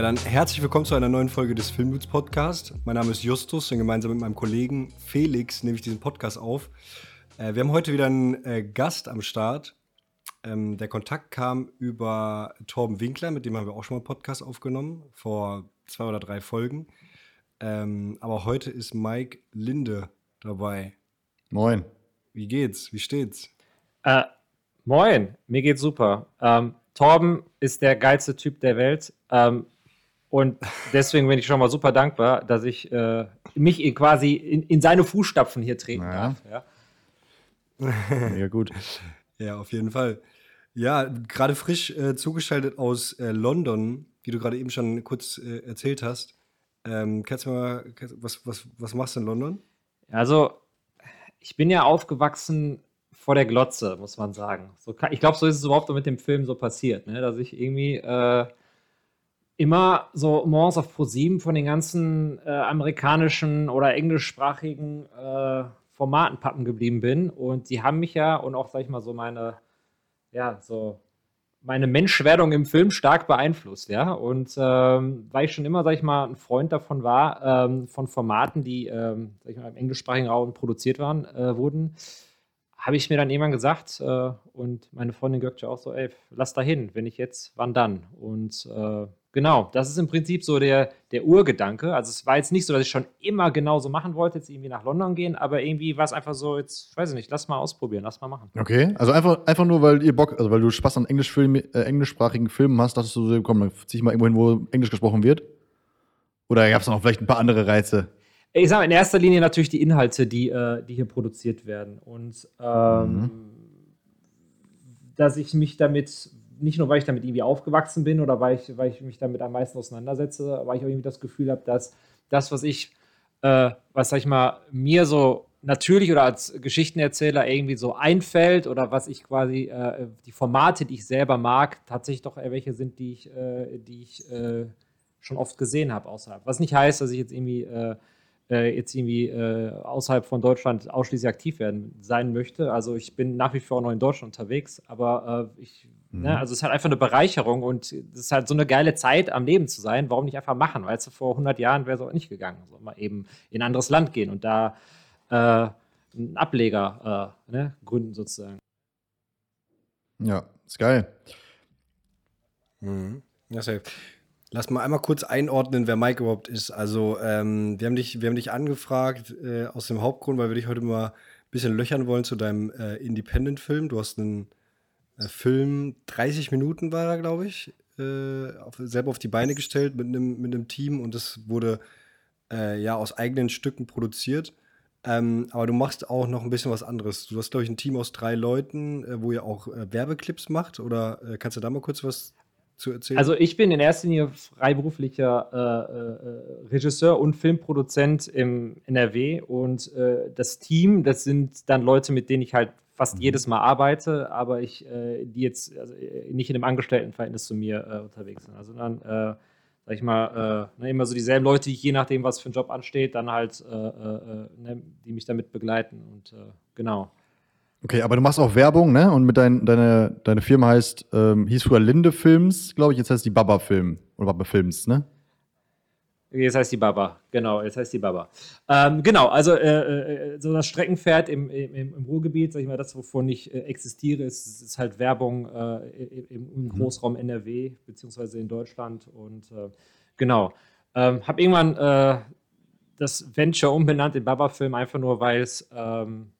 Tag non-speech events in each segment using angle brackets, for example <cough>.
Ja, dann herzlich willkommen zu einer neuen Folge des Filmdudes Podcast. Mein Name ist Justus und gemeinsam mit meinem Kollegen Felix nehme ich diesen Podcast auf. Äh, wir haben heute wieder einen äh, Gast am Start. Ähm, der Kontakt kam über Torben Winkler, mit dem haben wir auch schon mal einen Podcast aufgenommen, vor zwei oder drei Folgen. Ähm, aber heute ist Mike Linde dabei. Moin. Wie geht's? Wie steht's? Äh, moin, mir geht's super. Ähm, Torben ist der geilste Typ der Welt. Ähm, und deswegen bin ich schon mal super dankbar, dass ich äh, mich in quasi in, in, seine Fußstapfen hier treten ja. darf. Ja. <laughs> ja, gut. Ja, auf jeden Fall. Ja, gerade frisch äh, zugeschaltet aus äh, London, wie du gerade eben schon kurz äh, erzählt hast. Ähm, kannst du mal, was, was, was machst du in London? Also, ich bin ja aufgewachsen vor der Glotze, muss man sagen. So, ich glaube, so ist es überhaupt mit dem Film so passiert, ne? dass ich irgendwie äh, immer so morgens auf Pro7 von den ganzen äh, amerikanischen oder englischsprachigen äh, Formaten pappen geblieben bin. Und die haben mich ja und auch, sag ich mal, so meine, ja, so meine Menschwerdung im Film stark beeinflusst, ja. Und ähm, weil ich schon immer, sag ich mal, ein Freund davon war, ähm, von Formaten, die, ähm, sag ich mal, im englischsprachigen Raum produziert waren, äh, wurden, habe ich mir dann irgendwann gesagt, äh, und meine Freundin Gökce auch so, ey, lass da hin, wenn ich jetzt, wann dann? Und äh, genau, das ist im Prinzip so der, der Urgedanke. Also es war jetzt nicht so, dass ich schon immer genauso machen wollte, jetzt irgendwie nach London gehen, aber irgendwie war es einfach so, jetzt, weiß ich nicht, lass mal ausprobieren, lass mal machen. Okay, also einfach, einfach nur, weil ihr Bock, also weil du Spaß an Englischfilm, äh, englischsprachigen Filmen hast, dachtest du so, komm, dann zieh ich mal irgendwo hin, wo Englisch gesprochen wird? Oder gab es noch vielleicht ein paar andere Reize? Ich sage in erster Linie natürlich die Inhalte, die, äh, die hier produziert werden. Und ähm, mhm. dass ich mich damit, nicht nur weil ich damit irgendwie aufgewachsen bin oder weil ich, weil ich mich damit am meisten auseinandersetze, weil ich auch irgendwie das Gefühl habe, dass das, was ich, äh, was sag ich mal, mir so natürlich oder als Geschichtenerzähler irgendwie so einfällt oder was ich quasi, äh, die Formate, die ich selber mag, tatsächlich doch welche sind, die ich, äh, die ich äh, schon oft gesehen habe außerhalb. Was nicht heißt, dass ich jetzt irgendwie äh, jetzt irgendwie äh, außerhalb von Deutschland ausschließlich aktiv werden sein möchte. Also ich bin nach wie vor noch in Deutschland unterwegs, aber äh, ich, ne, mhm. ne, also es ist halt einfach eine Bereicherung und es ist halt so eine geile Zeit am Leben zu sein. Warum nicht einfach machen? Weil es vor 100 Jahren wäre es auch nicht gegangen. So mal eben in ein anderes Land gehen und da äh, einen Ableger äh, ne, gründen sozusagen. Ja, ist geil. Mhm. Ja, safe. Lass mal einmal kurz einordnen, wer Mike überhaupt ist. Also, ähm, wir, haben dich, wir haben dich angefragt äh, aus dem Hauptgrund, weil wir dich heute mal ein bisschen löchern wollen zu deinem äh, Independent-Film. Du hast einen äh, Film, 30 Minuten war er, glaube ich, äh, auf, selber auf die Beine gestellt mit einem mit Team und das wurde äh, ja aus eigenen Stücken produziert. Ähm, aber du machst auch noch ein bisschen was anderes. Du hast, glaube ich, ein Team aus drei Leuten, äh, wo ihr auch Werbeclips macht. Oder kannst du da mal kurz was zu erzählen? Also ich bin in erster Linie freiberuflicher äh, äh, Regisseur und Filmproduzent im NRW und äh, das Team, das sind dann Leute, mit denen ich halt fast mhm. jedes Mal arbeite, aber ich, äh, die jetzt also, äh, nicht in einem Angestelltenverhältnis zu mir äh, unterwegs sind. Also dann, sag ich mal, ne, immer so dieselben Leute, die je nachdem, was für ein Job ansteht, dann halt, ne, die mich damit begleiten und genau. Okay, aber du machst auch Werbung, ne? Und mit dein, deine, deine Firma heißt, ähm, hieß früher Linde Films, glaube ich, jetzt heißt die Baba Film oder Baba Films, ne? Jetzt heißt die Baba, genau, jetzt heißt die Baba. Ähm, genau, also äh, äh, so das Streckenpferd im, im, im, Ruhrgebiet, sag ich mal, das, wovon ich äh, existiere, ist, ist, halt Werbung äh, im, im, mhm. Großraum NRW, beziehungsweise in Deutschland. Und äh, genau. Ähm, habe irgendwann äh, das Venture umbenannt in Baba Film, einfach nur, weil es ähm,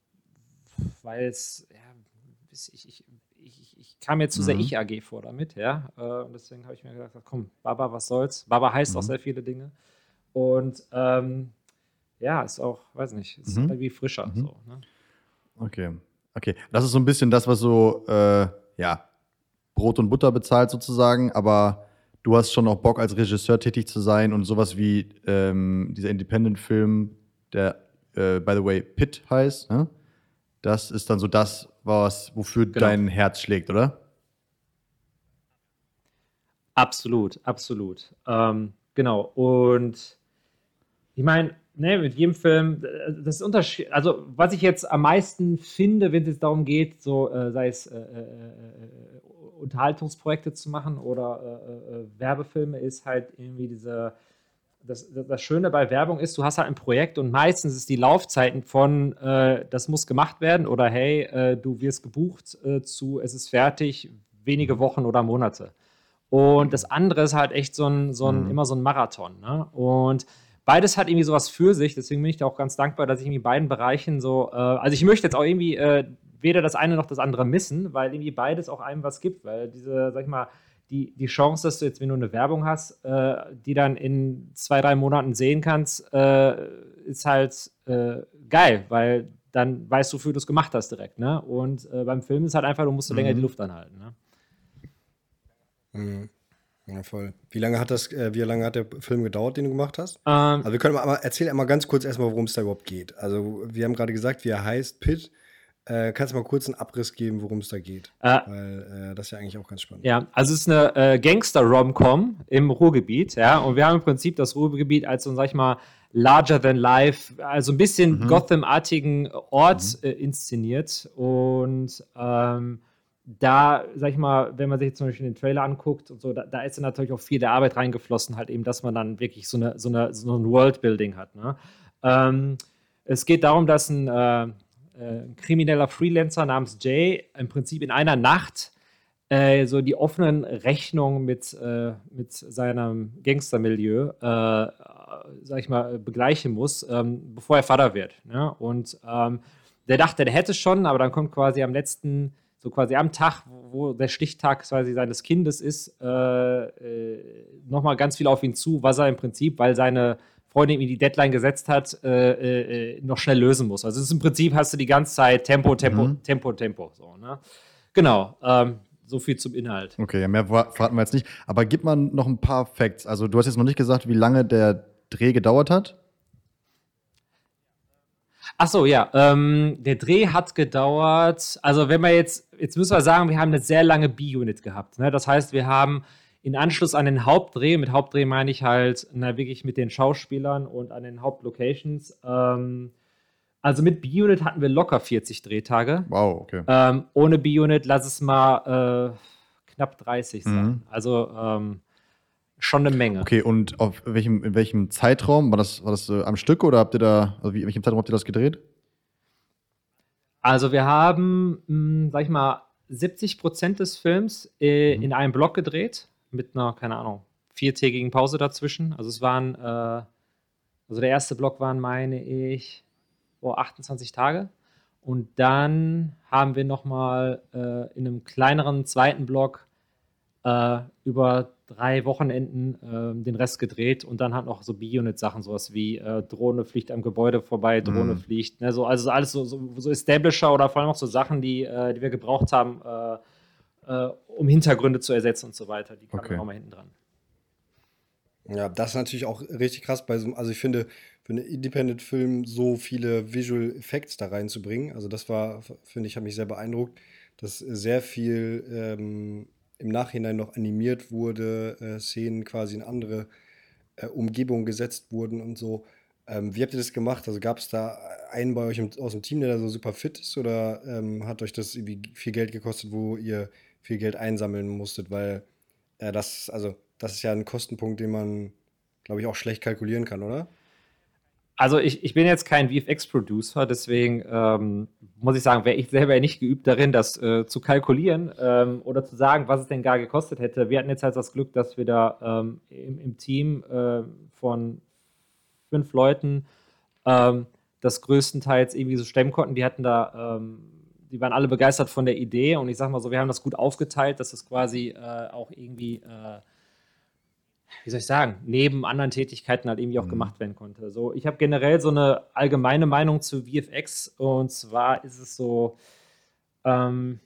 weil es, ja, ich, ich, ich, ich, kam mir zu mhm. sehr Ich-AG vor damit, ja. Äh, und deswegen habe ich mir gedacht, komm, Baba, was soll's? Baba heißt mhm. auch sehr viele Dinge. Und ähm, ja, ist auch, weiß nicht, ist mhm. irgendwie frischer. Mhm. So, ne? Okay. Okay. Das ist so ein bisschen das, was so, äh, ja, Brot und Butter bezahlt sozusagen, aber du hast schon auch Bock, als Regisseur tätig zu sein und sowas wie ähm, dieser Independent-Film, der, äh, by the way, Pit heißt, ne? Das ist dann so das, was, wofür genau. dein Herz schlägt, oder? Absolut, absolut. Ähm, genau. Und Ich meine, ne, mit jedem Film, äh, das ist Unterschied. Also, was ich jetzt am meisten finde, wenn es darum geht, so äh, sei es äh, äh, äh Unterhaltungsprojekte zu machen oder äh, Werbefilme, ist halt irgendwie diese. Das, das, Schöne bei Werbung ist, du hast halt ein Projekt und meistens ist die Laufzeiten von das muss gemacht werden oder hey, du wirst gebucht zu es ist fertig, wenige Wochen oder Monate. Und das andere ist halt echt so ein, so ein mhm. immer so ein Marathon. Ne? Und beides hat irgendwie sowas für sich. Deswegen bin ich da auch ganz dankbar, dass ich irgendwie beiden Bereichen so, äh, also ich möchte jetzt auch irgendwie äh, weder das eine noch das andere missen, weil irgendwie beides auch einem was gibt, weil diese, sag ich mal, die, die Chance, dass du jetzt, wenn du eine Werbung hast, äh, die dann in zwei, drei Monaten sehen kannst, äh, ist halt äh, geil, weil dann weißt du, wofür du es gemacht hast direkt. Ne? Und äh, beim Film ist halt einfach, du musst du mhm. länger die Luft anhalten. Ne? Mhm. Ja, voll. Wie lange hat das, äh, wie lange hat der Film gedauert, den du gemacht hast? Ähm, also wir können mal, erzähl einmal ganz kurz erstmal, worum es da überhaupt geht. Also wir haben gerade gesagt, wie er heißt, Pitt. Äh, kannst du mal kurz einen Abriss geben, worum es da geht? Äh, Weil äh, das ist ja eigentlich auch ganz spannend. Ja, also es ist eine äh, Gangster-Rom-Com im Ruhrgebiet, ja, und wir haben im Prinzip das Ruhrgebiet als so, sag ich mal, larger than life, also ein bisschen mhm. Gotham-artigen Ort mhm. Äh, inszeniert und ähm, da, sag ich mal, wenn man sich jetzt zum Beispiel den Trailer anguckt und so, da, da ist dann natürlich auch viel der Arbeit reingeflossen, halt eben, dass man dann wirklich so, eine, so, eine, so ein Worldbuilding hat. Ne? Ähm, es geht darum, dass ein, äh, äh, ein, krimineller Freelancer namens Jay im Prinzip in einer Nacht äh, so die offenen Rechnungen mit, äh, mit seinem Gangstermilieu, äh, sag ich mal, begleichen muss, ähm, bevor er Vater wird. Ne? Und ähm, der dachte, der hätte schon, aber dann kommt quasi am letzten so quasi am Tag, wo der Stichtag quasi seines Kindes ist, äh, äh, nochmal ganz viel auf ihn zu, was er im Prinzip, weil seine Freundin ihm die Deadline gesetzt hat, äh, äh, noch schnell lösen muss. Also ist im Prinzip hast du die ganze Zeit Tempo, Tempo, mhm. Tempo, Tempo. So, ne? Genau. Ähm, so viel zum Inhalt. Okay, mehr verraten wir jetzt nicht. Aber gib mal noch ein paar Facts. Also du hast jetzt noch nicht gesagt, wie lange der Dreh gedauert hat. Ach so, ja. Ähm, der Dreh hat gedauert. Also, wenn wir jetzt, jetzt müssen wir sagen, wir haben eine sehr lange B-Unit gehabt. Ne? Das heißt, wir haben in Anschluss an den Hauptdreh, mit Hauptdreh meine ich halt, na, wirklich mit den Schauspielern und an den Hauptlocations. Ähm, also mit B-Unit hatten wir locker 40 Drehtage. Wow, okay. Ähm, ohne B-Unit, lass es mal äh, knapp 30 sein. Mhm. Also, ähm, schon eine Menge. Okay, und auf welchem, in welchem Zeitraum? War das, war das äh, am Stück oder habt ihr da, also wie, in welchem Zeitraum habt ihr das gedreht? Also wir haben, mh, hm, sag ich mal, 70 Prozent des Films äh, mhm. in einem Block gedreht, mit einer, keine Ahnung, viertägigen Pause dazwischen. Also es waren, äh, also der erste Block waren, meine ich, oh, 28 Tage. Und dann haben wir nochmal äh, in einem kleineren zweiten Block äh, über drei Wochenenden äh, den Rest gedreht und dann halt noch so B-Unit-Sachen, sowas wie äh, Drohne fliegt am Gebäude vorbei, Drohne mm. fliegt, ne, so, also alles so, so, so Establisher oder vor allem auch so Sachen, die, äh, die wir gebraucht haben, äh, um Hintergründe zu ersetzen und so weiter. Die kamen okay. auch mal hinten dran. Ja, das ist natürlich auch richtig krass bei so also ich finde, für einen Independent-Film so viele Visual Effects da reinzubringen, also das war, finde ich, hat mich sehr beeindruckt, dass sehr viel ähm, im Nachhinein noch animiert wurde, äh, Szenen quasi in andere äh, Umgebungen gesetzt wurden und so. Ähm, wie habt ihr das gemacht? Also gab es da einen bei euch im, aus dem Team, der da so super fit ist oder ähm, hat euch das irgendwie viel Geld gekostet, wo ihr viel Geld einsammeln musstet? Weil äh, das, also, das ist ja ein Kostenpunkt, den man, glaube ich, auch schlecht kalkulieren kann, oder? Also ich, ich bin jetzt kein VFX-Producer, deswegen ähm, muss ich sagen, wäre ich selber nicht geübt darin, das äh, zu kalkulieren ähm, oder zu sagen, was es denn gar gekostet hätte. Wir hatten jetzt halt das Glück, dass wir da ähm, im, im, Team äh, von fünf Leuten ähm, das größtenteils irgendwie so stemmen konnten. Die hatten da, ähm, die waren alle begeistert von der Idee und ich sag mal so, wir haben das gut aufgeteilt, dass es quasi äh, auch irgendwie äh, wie soll ich sagen, neben anderen Tätigkeiten halt irgendwie auch mhm. gemacht werden konnte. So, ich habe generell so eine allgemeine Meinung zu VFX und zwar ist es so, ähm,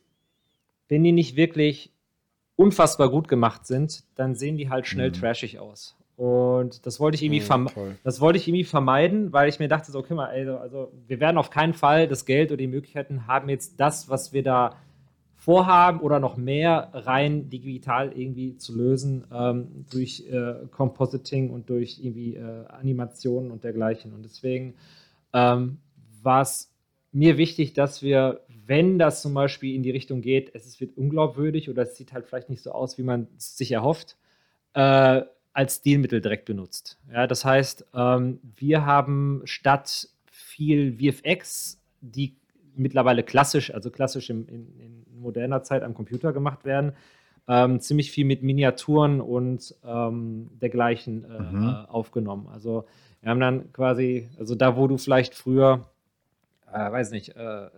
wenn die nicht wirklich unfassbar gut gemacht sind, dann sehen die halt schnell mhm. trashig aus. Und das wollte ich irgendwie, ja, das wollte ich irgendwie vermeiden, weil ich mir dachte, so, okay, mal, also, also wir werden auf keinen Fall das Geld oder die Möglichkeiten haben, jetzt das, was wir da vorhaben oder noch mehr rein digital irgendwie zu lösen ähm, durch äh, Compositing und durch irgendwie äh, Animationen und dergleichen. Und deswegen ähm, war es mir wichtig, dass wir, wenn das zum Beispiel in die Richtung geht, es wird unglaubwürdig oder es sieht halt vielleicht nicht so aus, wie man es sich erhofft, äh, als Stilmittel direkt benutzt. Ja, das heißt, ähm, wir haben statt viel VFX, die mittlerweile klassisch, also klassisch in, in, in moderner Zeit am Computer gemacht werden, ähm, ziemlich viel mit Miniaturen und ähm, dergleichen äh, mhm. Äh, aufgenommen. Also wir haben dann quasi, also da, wo du vielleicht früher, äh, weiß nicht, äh, äh,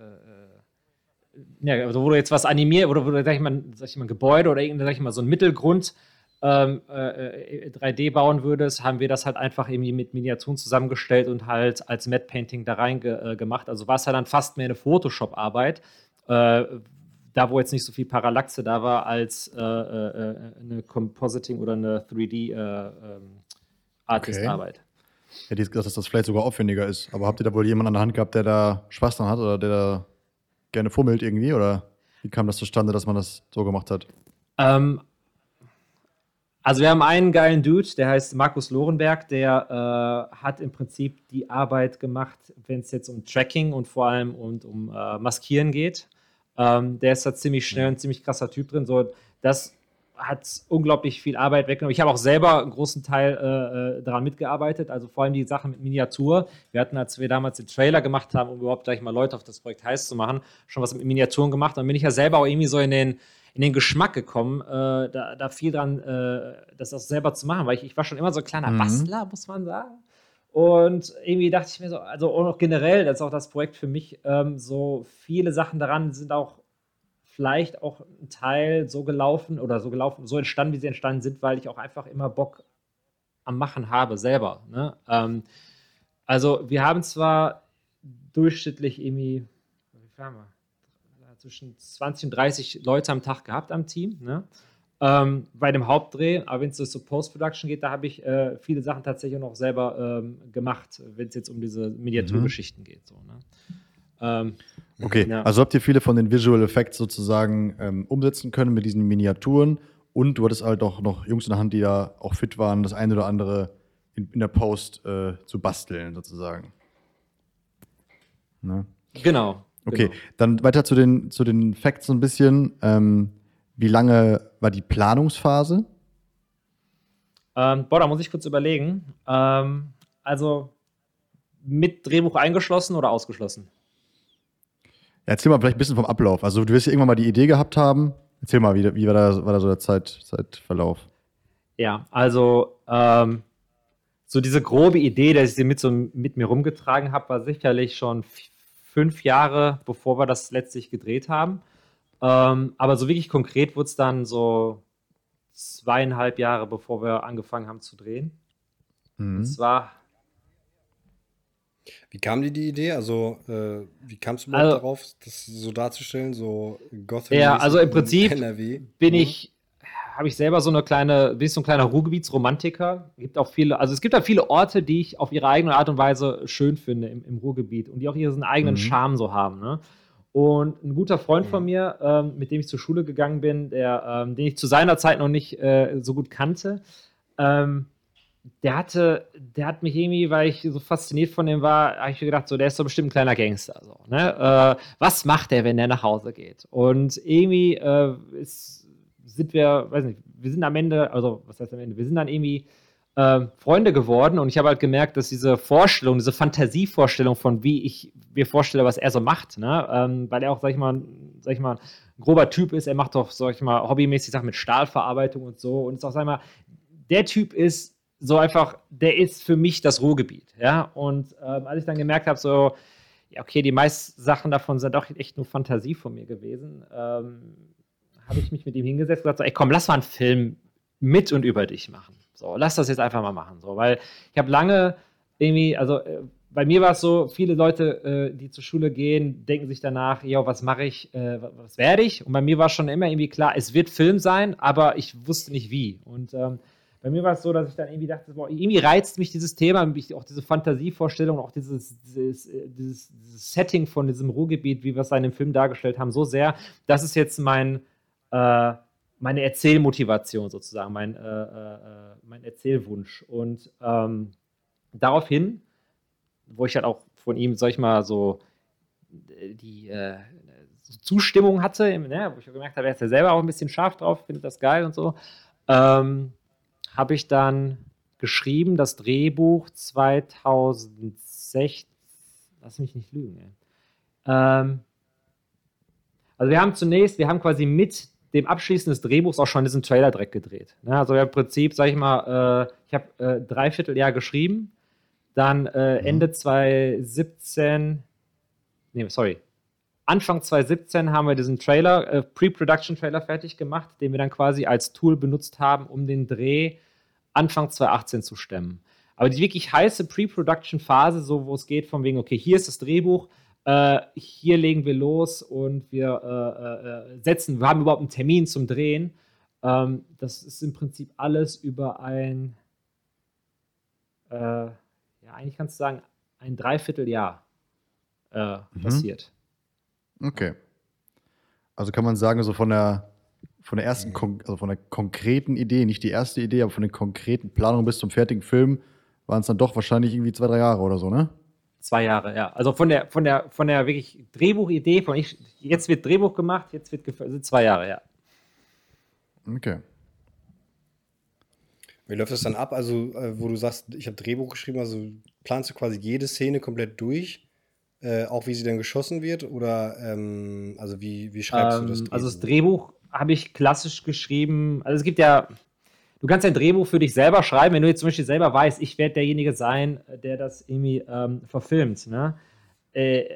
ja, also wo du jetzt was animiert oder wo du, sag ich mal, sag ich mal, ein Gebäude oder irgendein, sag ich mal, so ein Mittelgrund ähm, äh, 3D bauen würdest, haben wir das halt einfach irgendwie mit Miniaturen zusammengestellt und halt als Matte Painting da rein ge äh, gemacht. Also war es ja dann fast mehr eine Photoshop-Arbeit, äh, da wo jetzt nicht so viel Parallaxe da war, als äh, äh, äh, eine Compositing oder eine 3D-Artist-Arbeit. Okay. Hätte ich gesagt, dass das vielleicht sogar aufwendiger ist. Aber habt ihr da wohl jemanden an der Hand gehabt, der da Spaß dran hat oder der da gerne fummelt irgendwie? Oder wie kam das zustande, dass man das so gemacht hat? Ähm, also wir haben einen geilen Dude, der heißt Markus Lorenberg, der äh, hat im Prinzip die Arbeit gemacht, wenn es jetzt um Tracking und vor allem und um äh, Maskieren geht. Ähm, der ist da ziemlich schnell ein ziemlich krasser Typ drin. So, das hat unglaublich viel Arbeit weggenommen. Ich habe auch selber einen großen Teil äh, äh, daran mitgearbeitet, also vor allem die Sachen mit Miniatur. Wir hatten, als wir damals den Trailer gemacht haben, um überhaupt gleich mal Leute auf das Projekt heiß zu machen, schon was mit Miniaturen gemacht. Dann bin ich ja selber auch irgendwie so in den in den Geschmack gekommen, äh, da, da, viel dran, äh, das auch selber zu machen, weil ich, ich war schon immer so ein kleiner mhm. Bastler, muss man sagen. Und irgendwie dachte ich mir so, also auch generell, das ist auch das Projekt für mich, ähm, so viele Sachen daran sind auch vielleicht auch ein Teil so gelaufen oder so gelaufen, so entstanden, wie sie entstanden sind, weil ich auch einfach immer Bock am Machen habe, selber. Ne? Ähm, also wir haben zwar durchschnittlich irgendwie, wie fahren wir? Zwischen 20 und 30 Leute am Tag gehabt am Team. Ne? Ähm, bei dem Hauptdreh, aber wenn es so Post-Production geht, da habe ich äh, viele Sachen tatsächlich noch selber ähm, gemacht, wenn es jetzt um diese Miniaturgeschichten mhm. geht. So, ne? ähm, okay, ja. also habt ihr viele von den Visual Effects sozusagen ähm, umsetzen können mit diesen Miniaturen und du hattest halt auch noch Jungs in der Hand, die da auch fit waren, das eine oder andere in, in der Post äh, zu basteln sozusagen. Ne? Genau, Okay, genau. dann weiter zu den, zu den Facts so ein bisschen. Ähm, wie lange war die Planungsphase? Ähm, boah, da muss ich kurz überlegen. Ähm, also mit Drehbuch eingeschlossen oder ausgeschlossen? Ja, erzähl mal vielleicht ein bisschen vom Ablauf. Also du wirst ja irgendwann mal die Idee gehabt haben. Erzähl mal, wie, wie war, da, war da so der Zeit, Zeitverlauf? Ja, also ähm, so diese grobe Idee, dass ich sie mit, so, mit mir rumgetragen habe, war sicherlich schon fünf Jahre, bevor wir das letztlich gedreht haben. Ähm, aber so wirklich konkret wurde es dann so zweieinhalb Jahre, bevor wir angefangen haben zu drehen. Mhm. Und zwar. Wie kam dir die Idee? Also, äh, wie kamst du überhaupt also, darauf, das so darzustellen? So Gotham. Ja, also im Prinzip NRW? bin mhm. ich habe ich selber so eine kleine, bin ich so ein kleiner Ruhrgebietsromantiker. Gibt auch viele, also es gibt da viele Orte, die ich auf ihre eigene Art und Weise schön finde im, im Ruhrgebiet und die auch ihren eigenen mhm. Charme so haben. Ne? Und ein guter Freund von mir, ähm, mit dem ich zur Schule gegangen bin, der, ähm, den ich zu seiner Zeit noch nicht äh, so gut kannte, ähm, der hatte, der hat mich irgendwie, weil ich so fasziniert von dem war, habe ich mir gedacht, so, der ist doch bestimmt ein kleiner Gangster. So, ne? Äh, was macht der, wenn der nach Hause geht? Und irgendwie äh, ist sind wir, weiß nicht, wir sind am Ende, also was heißt am Ende, wir sind dann irgendwie äh, Freunde geworden und ich habe halt gemerkt, dass diese Vorstellung, diese Fantasievorstellung von wie ich mir vorstelle, was er so macht, ne? Ähm, weil er auch, sag ich mal, sag ich mal, ein grober Typ ist, er macht doch, sag ich mal, hobbymäßig Sachen mit Stahlverarbeitung und so. Und ist auch, sag ich mal, der Typ ist so einfach, der ist für mich das Ruhrgebiet, ja, und ähm, als ich dann gemerkt habe, so, ja, okay, die meisten Sachen davon sind doch echt nur Fantasie von mir gewesen, ähm, habe ich mich mit ihm hingesetzt und gesagt, so, ey komm, lass mal einen Film mit und über dich machen. So, lass das jetzt einfach mal machen. So, weil ich habe lange irgendwie, also äh, bei mir war es so, viele Leute, äh, die zur Schule gehen, denken sich danach, ja, was mache ich, äh, was werde ich? Und bei mir war schon immer irgendwie klar, es wird Film sein, aber ich wusste nicht wie. Und ähm, bei mir war es so, dass ich dann irgendwie dachte, boah, irgendwie reizt mich dieses Thema, auch diese Fantasievorstellung, auch dieses, dieses, dieses, dieses, Setting von diesem Ruhrgebiet, wie wir es in dem Film dargestellt haben, so sehr. Das ist jetzt mein, äh, meine Erzählmotivation sozusagen, mein, äh, äh, äh mein Erzählwunsch. Und ähm, daraufhin, wo ich halt auch von ihm, sag ich mal, so die äh, so Zustimmung hatte, ne, wo ich gemerkt habe, er ist ja selber auch ein bisschen scharf drauf, findet das geil und so, ähm, habe ich dann geschrieben, das Drehbuch 2016, lass mich nicht lügen, ähm, also wir haben zunächst, wir haben quasi mit dem Abschließen des Drehbuchs auch schon diesen Trailer direkt gedreht. Ne? Also im Prinzip, sage ich mal, äh, ich habe äh, dreiviertel Jahr geschrieben, dann äh, mhm. Ende 2017, nee, sorry, Anfang 2017 haben wir diesen Trailer, äh, Pre-Production-Trailer fertig gemacht, den wir dann quasi als Tool benutzt haben, um den Dreh Anfang 2018 zu stemmen. Aber die wirklich heiße Pre-Production-Phase, so wo es geht, von wegen, okay, hier ist das Drehbuch, äh, hier legen wir los und wir äh, äh, setzen, wir haben überhaupt einen Termin zum Drehen. Ähm, das ist im Prinzip alles über ein, äh, ja, eigentlich kannst du sagen, ein Dreivierteljahr äh, mhm. passiert. Okay. Also kann man sagen, so von der, von der ersten, also von der konkreten Idee, nicht die erste Idee, aber von der konkreten Planung bis zum fertigen Film waren es dann doch wahrscheinlich irgendwie zwei, drei Jahre oder so, ne? Zwei Jahre, ja. Also von der, von der, von der wirklich Drehbuchidee, von ich, jetzt wird Drehbuch gemacht, jetzt wird also zwei Jahre, ja. Okay. Wie läuft das dann ab? Also, äh, wo du sagst, ich habe Drehbuch geschrieben, also planst du quasi jede Szene komplett durch? Äh, auch wie sie dann geschossen wird? Oder ähm, also wie, wie schreibst ähm, du das Drehbuch? Also das Drehbuch habe ich klassisch geschrieben. Also es gibt ja, du kannst ein Drehbuch für dich selber schreiben, wenn du jetzt zum Beispiel selber weißt, ich werde derjenige sein, der das irgendwie ähm, verfilmt. Ne? Äh,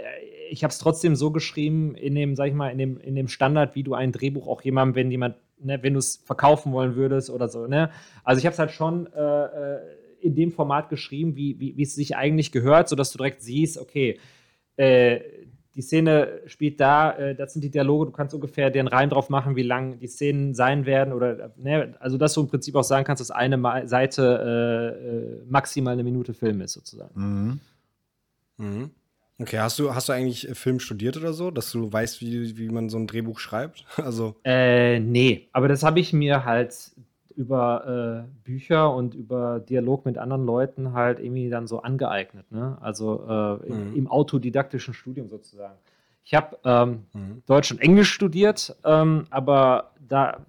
ich habe es trotzdem so geschrieben, in dem, sag ich mal, in dem, in dem Standard, wie du ein Drehbuch auch jemandem, wenn jemand, ne, wenn du es verkaufen wollen würdest oder so. Ne? Also ich habe es halt schon äh, äh, in dem Format geschrieben, wie, wie, es sich eigentlich gehört, sodass du direkt siehst, okay, äh, die Szene spielt da, äh, das sind die Dialoge, du kannst ungefähr den Reim drauf machen, wie lang die Szenen sein werden oder, ne, also dass du im Prinzip auch sagen kannst, dass eine Ma Seite äh, äh, maximal eine Minute Film ist, sozusagen. Mhm. Mhm. Okay, hast du, hast du eigentlich Film studiert oder so, dass du weißt, wie, wie man so ein Drehbuch schreibt? <laughs> also. Äh, nee, aber das habe ich mir halt über äh, Bücher und über Dialog mit anderen Leuten halt irgendwie dann so angeeignet. Ne? Also äh, mhm. im, autodidaktischen Studium sozusagen. Ich habe ähm, mhm. Deutsch und Englisch studiert, ähm, aber da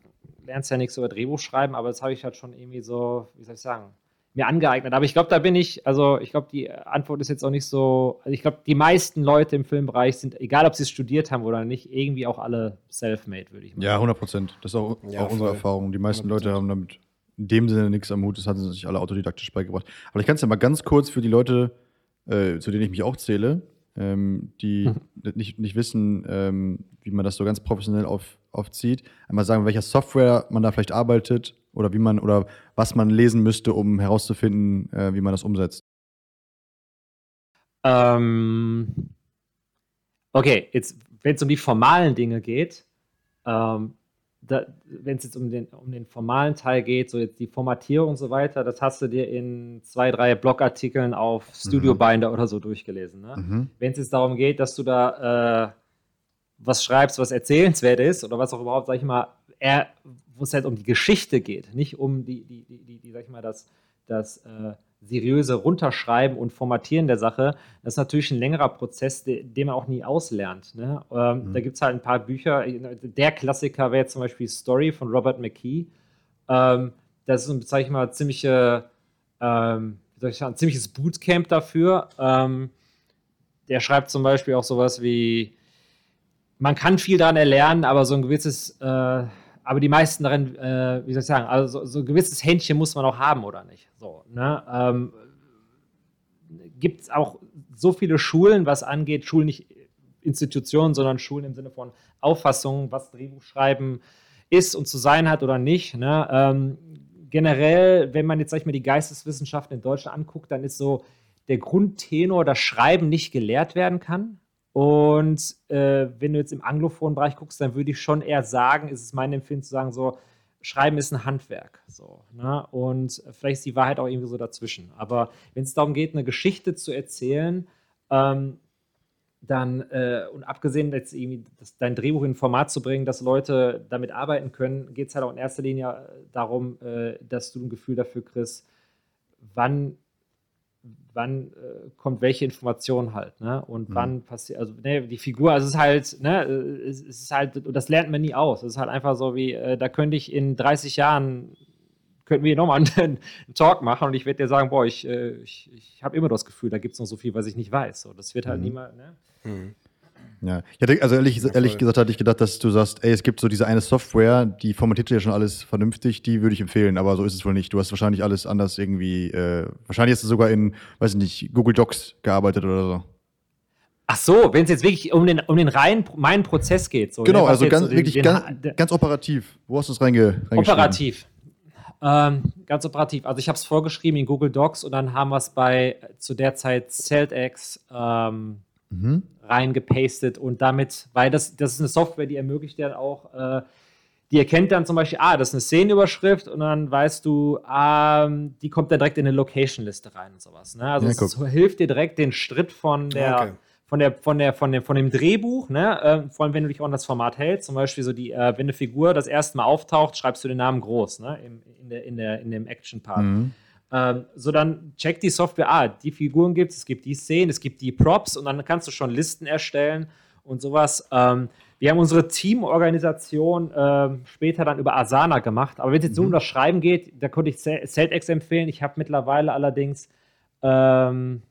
lernst du ja nichts über Drehbuch schreiben, aber das habe ich halt schon irgendwie so, wie soll ich sagen, mir angeeignet. Aber ich glaube, da bin ich, also ich glaube, die Antwort ist jetzt auch nicht so, also ich glaube, die meisten Leute im Filmbereich sind, egal ob sie es studiert haben oder nicht, irgendwie auch alle self-made, würde ich mal sagen. Ja, 100 Prozent. Das ist auch, ja, auch unsere Erfahrung. Die meisten 100%. Leute haben damit in dem Sinne nichts am Hut, das hatten sie sich alle autodidaktisch beigebracht. Aber ich kann es ja mal ganz kurz für die Leute, äh, zu denen ich mich auch zähle, ähm, die mhm. nicht, nicht wissen, ähm, wie man das so ganz professionell auf, aufzieht, einmal sagen, welcher Software man da vielleicht arbeitet oder wie man oder was man lesen müsste, um herauszufinden, äh, wie man das umsetzt. Ähm, okay, jetzt, wenn es um die formalen Dinge geht, ähm, wenn es jetzt um den, um den formalen Teil geht, so jetzt die Formatierung und so weiter, das hast du dir in zwei, drei Blogartikeln auf Studio mhm. Binder oder so durchgelesen. Ne? Mhm. Wenn es jetzt darum geht, dass du da äh, was schreibst, was erzählenswert ist oder was auch überhaupt, sag ich mal, eher, wo es halt um die Geschichte geht, nicht um die, die, die, die, die sag ich mal, das, das äh, seriöse Runterschreiben und Formatieren der Sache, das ist natürlich ein längerer Prozess, den, den man auch nie auslernt. Ne? Ähm, mhm. Da gibt es halt ein paar Bücher. Der Klassiker wäre zum Beispiel Story von Robert McKee. Ähm, das ist, sag ich mal, ziemliche, ähm, sagen, ein ziemliches Bootcamp dafür. Ähm, der schreibt zum Beispiel auch sowas wie, man kann viel daran erlernen, aber so ein gewisses, äh, aber die meisten darin, äh, wie soll ich sagen, also so, so, ein gewisses Händchen muss man auch haben oder nicht. So, ne? Ähm, Gibt es auch so viele Schulen, was angeht, Schulen nicht Institutionen, sondern Schulen im Sinne von Auffassungen, was Drehbuchschreiben ist und zu sein hat oder nicht. Ne? Ähm, generell, wenn man jetzt, sag ich mal, die Geisteswissenschaften in Deutschland anguckt, dann ist so der Grundtenor, dass Schreiben nicht gelehrt werden kann. Und äh, wenn du jetzt im anglophonen Bereich guckst, dann würde ich schon eher sagen, ist es mein Empfinden zu sagen, so, Schreiben ist ein Handwerk. So, ne? Und vielleicht ist die Wahrheit auch irgendwie so dazwischen. Aber wenn es darum geht, eine Geschichte zu erzählen, ähm, dann, äh, und abgesehen jetzt irgendwie das, dein Drehbuch in ein Format zu bringen, dass Leute damit arbeiten können, geht es halt auch in erster Linie darum, äh, dass du ein Gefühl dafür kriegst, wann wann äh, kommt welche Information halt, ne? Und mhm. wann passiert, also ne, die Figur, also es ist halt, ne, es, ist halt, das lernt man nie aus. Es ist halt einfach so wie, äh, da könnte ich in 30 Jahren, könnten wir nochmal einen, <laughs> einen Talk machen und ich werde dir sagen, boah, ich, äh, ich, ich habe immer das Gefühl, da gibt es noch so viel, was ich nicht weiß. So, das wird halt mhm. niemand, ne? Mhm. Ja, ich hatte, also ehrlich, ehrlich gesagt hatte ich gedacht, dass du sagst, ey, es gibt so diese eine Software, die formatiert ja schon alles vernünftig, die würde ich empfehlen, aber so ist es wohl nicht. Du hast wahrscheinlich alles anders irgendwie, äh, wahrscheinlich hast du sogar in, weiß ich nicht, Google Docs gearbeitet oder so. Ach so, wenn es jetzt wirklich um den, um den reinen meinen Prozess geht. So, genau, ne? also ganz, so wirklich den, ganz, ganz, operativ. Wo hast du es reinge, reingeschrieben? Operativ. Ähm, ganz operativ. Also ich habe es vorgeschrieben in Google Docs und dann haben wir es bei zu der Zeit CeltX ähm, mhm. Reingepastet und damit, weil das, das ist eine Software, die ermöglicht dann auch, äh, die erkennt dann zum Beispiel, ah, das ist eine Szenenüberschrift und dann weißt du, ah, die kommt dann direkt in eine Location-Liste rein und sowas. Ne? Also ja, es hilft dir direkt den Schritt von der, okay. von der, von der, von dem, von dem Drehbuch, ne? Äh, vor allem wenn du dich auch an das Format hältst, zum Beispiel so die, äh, wenn eine Figur das erste Mal auftaucht, schreibst du den Namen groß, ne? Im, in, der, in, der, in dem Action-Part. Mhm. Ähm, so dann checkt die Software, ah, die Figuren gibt es, es gibt die Szenen, es gibt die Props und dann kannst du schon Listen erstellen und sowas. Ähm, wir haben unsere Teamorganisation äh, später dann über Asana gemacht. Aber wenn es jetzt mhm. so um das Schreiben geht, da konnte ich CeltX empfehlen. Ich habe mittlerweile allerdings, ähm,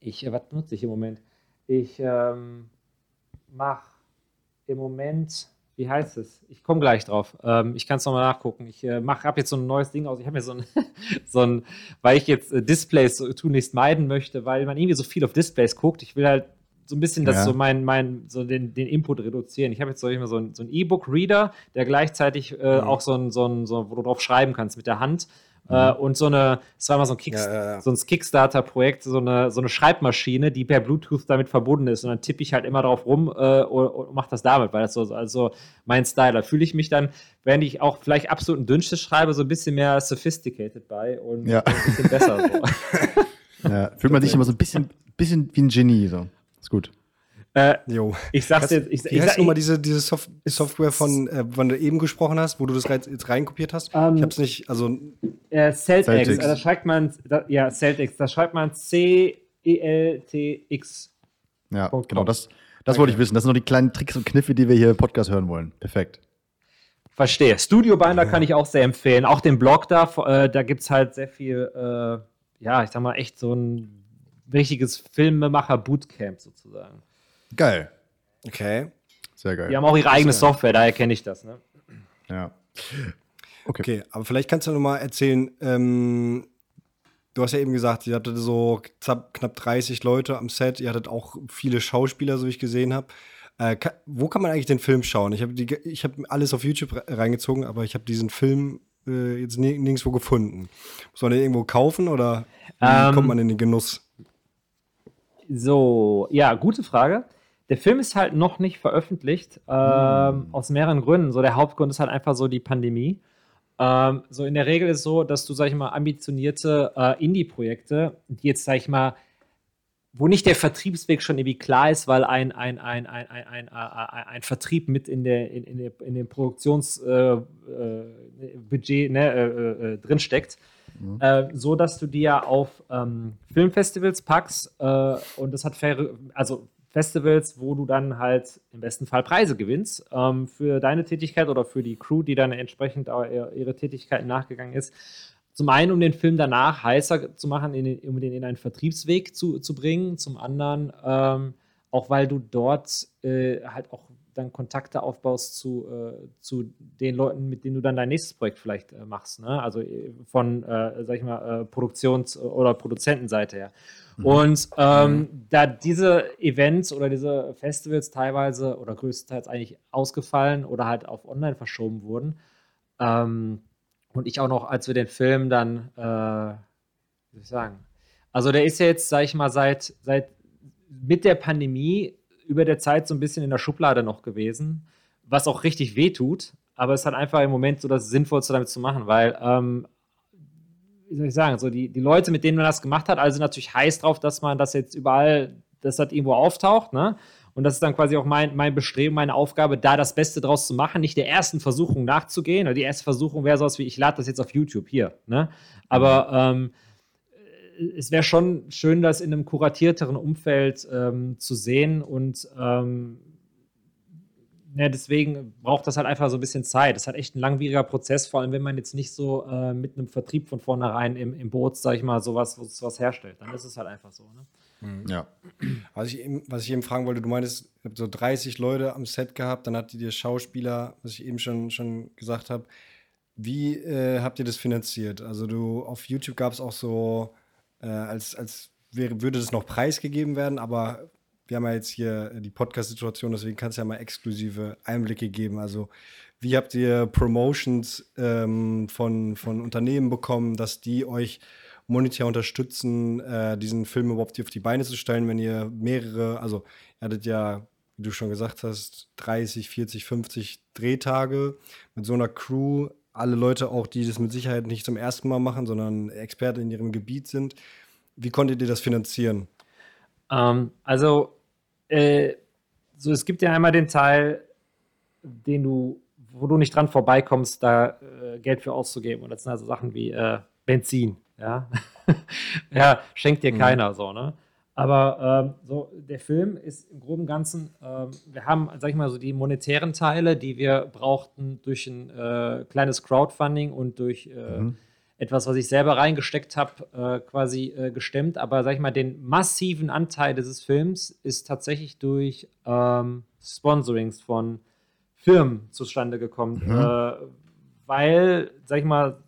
ich, äh, was nutze ich im Moment? Ich ähm, mache im Moment wie heißt es? Ich komme gleich drauf. Ähm, ich kann es nochmal nachgucken. Ich äh, habe jetzt so ein neues Ding aus. Ich habe mir so ein, <laughs> so ein, weil ich jetzt äh, Displays so tunlichst meiden möchte, weil man irgendwie so viel auf Displays guckt. Ich will halt so ein bisschen das ja. so mein, mein, so den, den Input reduzieren. Ich habe jetzt so, so ein, so E-Book-Reader, der gleichzeitig äh, mhm. auch so ein, so ein, so, wo du drauf schreiben kannst mit der Hand. Mhm. und so eine, es war mal so ein, Kickst ja, ja, so ein Kickstarter-Projekt, so eine, so eine Schreibmaschine, die per Bluetooth damit verbunden ist. Und dann tippe ich halt immer drauf rum äh, und, und mache das damit, weil das so, also mein Style. Da fühle ich mich dann, wenn ich auch vielleicht absoluten Dünnschiss schreibe, so ein bisschen mehr sophisticated bei und ja. ein bisschen besser. So. <laughs> fühlt man sich immer so ein bisschen, bisschen wie ein Genie. So. Ist gut. Äh, jo. Ich sag's jetzt. Ich, wie heißt sag, nochmal diese, diese Soft Software, von, äh, von du eben gesprochen hast, wo du das jetzt reinkopiert hast? Ähm, ich hab's nicht, also. Äh, Celtx, Celtx. da schreibt man, da, ja, Celtx, da schreibt man C-E-L-T-X. Ja, genau, das, das okay. wollte ich wissen. Das sind noch die kleinen Tricks und Kniffe, die wir hier im Podcast hören wollen. Perfekt. Verstehe. Studio Binder ja. kann ich auch sehr empfehlen. Auch den Blog da, äh, da gibt's halt sehr viel, äh, ja, ich sag mal, echt so ein richtiges Filmemacher-Bootcamp sozusagen. Geil. Okay. Sehr geil. Die haben auch ihre eigene Software, daher kenne ich das. Ne? Ja. Okay. okay, aber vielleicht kannst du noch mal erzählen, ähm, du hast ja eben gesagt, ihr hattet so knapp 30 Leute am Set, ihr hattet auch viele Schauspieler, so wie ich gesehen habe. Äh, wo kann man eigentlich den Film schauen? Ich habe hab alles auf YouTube reingezogen, aber ich habe diesen Film äh, jetzt nirgendwo gefunden. Muss man den irgendwo kaufen oder wie ähm, kommt man in den Genuss? So, ja, gute Frage. Der Film ist halt noch nicht veröffentlicht, ähm, mm. aus mehreren Gründen. So, der Hauptgrund ist halt einfach so die Pandemie. Ähm, so, in der Regel ist es so, dass du, sag ich mal, ambitionierte äh, Indie-Projekte, die jetzt, sag ich mal, wo nicht der Vertriebsweg schon irgendwie klar ist, weil ein, ein, ein, ein, ein, ein, ein, ein Vertrieb mit in, der, in, in, der, in dem Produktionsbudget äh, äh, ne, äh, äh, drinsteckt Mhm. Äh, so dass du dir auf ähm, Filmfestivals packst äh, und das hat faire, also Festivals, wo du dann halt im besten Fall Preise gewinnst ähm, für deine Tätigkeit oder für die Crew, die dann entsprechend ihre Tätigkeiten nachgegangen ist. Zum einen, um den Film danach heißer zu machen, in, um den in einen Vertriebsweg zu, zu bringen. Zum anderen, ähm, auch weil du dort äh, halt auch dann Kontakte aufbaust zu, äh, zu den Leuten, mit denen du dann dein nächstes Projekt vielleicht äh, machst. Ne? Also äh, von, äh, sag ich mal, äh, Produktions- oder Produzentenseite her. Mhm. Und ähm, mhm. da diese Events oder diese Festivals teilweise oder größtenteils eigentlich ausgefallen oder halt auf online verschoben wurden, ähm, und ich auch noch, als wir den Film dann, äh, wie soll ich sagen, also der ist ja jetzt, sag ich mal, seit, seit mit der Pandemie über der Zeit so ein bisschen in der Schublade noch gewesen, was auch richtig weh tut. aber es halt einfach im Moment so das Sinnvollste damit zu machen, weil, ähm, wie soll ich sagen, so die, die Leute, mit denen man das gemacht hat, also natürlich heiß drauf, dass man das jetzt überall, dass das irgendwo auftaucht, ne? Und das ist dann quasi auch mein, mein Bestreben, meine Aufgabe, da das Beste draus zu machen, nicht der ersten Versuchung nachzugehen. Die erste Versuchung wäre sowas wie, ich lade das jetzt auf YouTube hier. Ne? Aber ähm, es wäre schon schön, das in einem kuratierteren Umfeld ähm, zu sehen und ähm, ja, deswegen braucht das halt einfach so ein bisschen Zeit. Das ist halt echt ein langwieriger Prozess, vor allem wenn man jetzt nicht so äh, mit einem Vertrieb von vornherein im, im Boot, sag ich mal, sowas, sowas herstellt. Dann ist es halt einfach so. Ne? Mhm. Ja. Was ich, eben, was ich eben fragen wollte, du meintest, ihr habt so 30 Leute am Set gehabt, dann hattet ihr Schauspieler, was ich eben schon, schon gesagt habe. Wie äh, habt ihr das finanziert? Also du auf YouTube gab es auch so, äh, als, als wäre, würde das noch preisgegeben werden, aber wir haben ja jetzt hier die Podcast-Situation, deswegen kannst du ja mal exklusive Einblicke geben. Also wie habt ihr Promotions ähm, von, von Unternehmen bekommen, dass die euch monetär unterstützen, äh, diesen Film überhaupt auf die Beine zu stellen, wenn ihr mehrere, also ihr hattet ja, wie du schon gesagt hast, 30, 40, 50 Drehtage mit so einer Crew, alle Leute auch, die das mit Sicherheit nicht zum ersten Mal machen, sondern Experte in ihrem Gebiet sind. Wie konntet ihr das finanzieren? Ähm, also, äh, so es gibt ja einmal den Teil, den du, wo du nicht dran vorbeikommst, da äh, Geld für auszugeben. Und das sind also Sachen wie äh, Benzin. Ja, <laughs> ja schenkt dir mhm. keiner so, ne? Aber ähm, so, der Film ist im Groben und Ganzen, ähm, wir haben, sag ich mal, so die monetären Teile, die wir brauchten durch ein äh, kleines Crowdfunding und durch äh, mhm. etwas, was ich selber reingesteckt habe, äh, quasi äh, gestemmt. Aber sag ich mal, den massiven Anteil dieses Films ist tatsächlich durch ähm, Sponsorings von Firmen zustande gekommen. Mhm. Äh, weil, sag ich mal,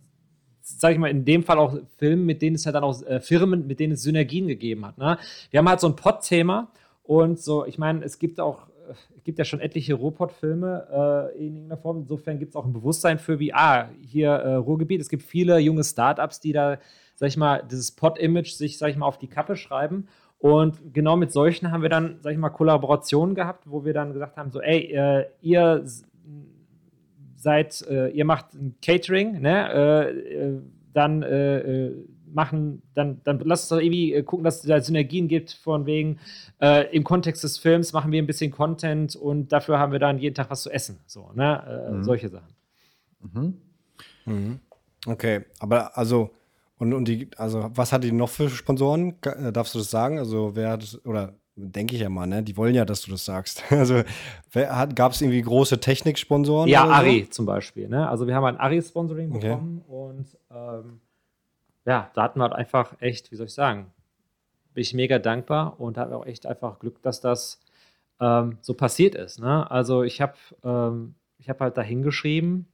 sage ich mal, in dem Fall auch Filme, mit denen es ja dann auch äh, Firmen, mit denen es Synergien gegeben hat. Ne? Wir haben halt so ein Pod-Thema und so, ich meine, es gibt auch, äh, es gibt ja schon etliche Ruhrpott-Filme äh, in irgendeiner Form. Insofern gibt es auch ein Bewusstsein für, wie, ah, hier äh, Ruhrgebiet, es gibt viele junge Startups, die da, sag ich mal, dieses Pod-Image sich, sag ich mal, auf die Kappe schreiben. Und genau mit solchen haben wir dann, sag ich mal, Kollaborationen gehabt, wo wir dann gesagt haben: so, ey, äh, ihr seid, äh, ihr macht ein Catering, ne? Äh, äh dann äh, äh, machen, dann, dann lasst uns doch irgendwie gucken, dass es da Synergien gibt, von wegen, im Kontext des Films machen wir ein bisschen Content und dafür haben wir dann jeden Tag was zu essen. So, ne? Mhm. Solche Sachen. Mhm. Mhm. Okay, aber also, und, und die, also was hat die noch für Sponsoren? Darfst du das sagen? Also wer hat, oder denke ich ja mal, ne? Die wollen ja, dass du das sagst. <laughs> Also gab es irgendwie große Techniksponsoren? Ja, Ari so? zum Beispiel. Ne? Also wir haben ein Ari-Sponsoring bekommen okay. und ähm, ja, da hatten wir halt einfach echt, wie soll ich sagen, bin ich mega dankbar und habe auch echt einfach Glück, dass das ähm, so passiert ist. Ne? Also ich habe ähm, ich hab halt da hingeschrieben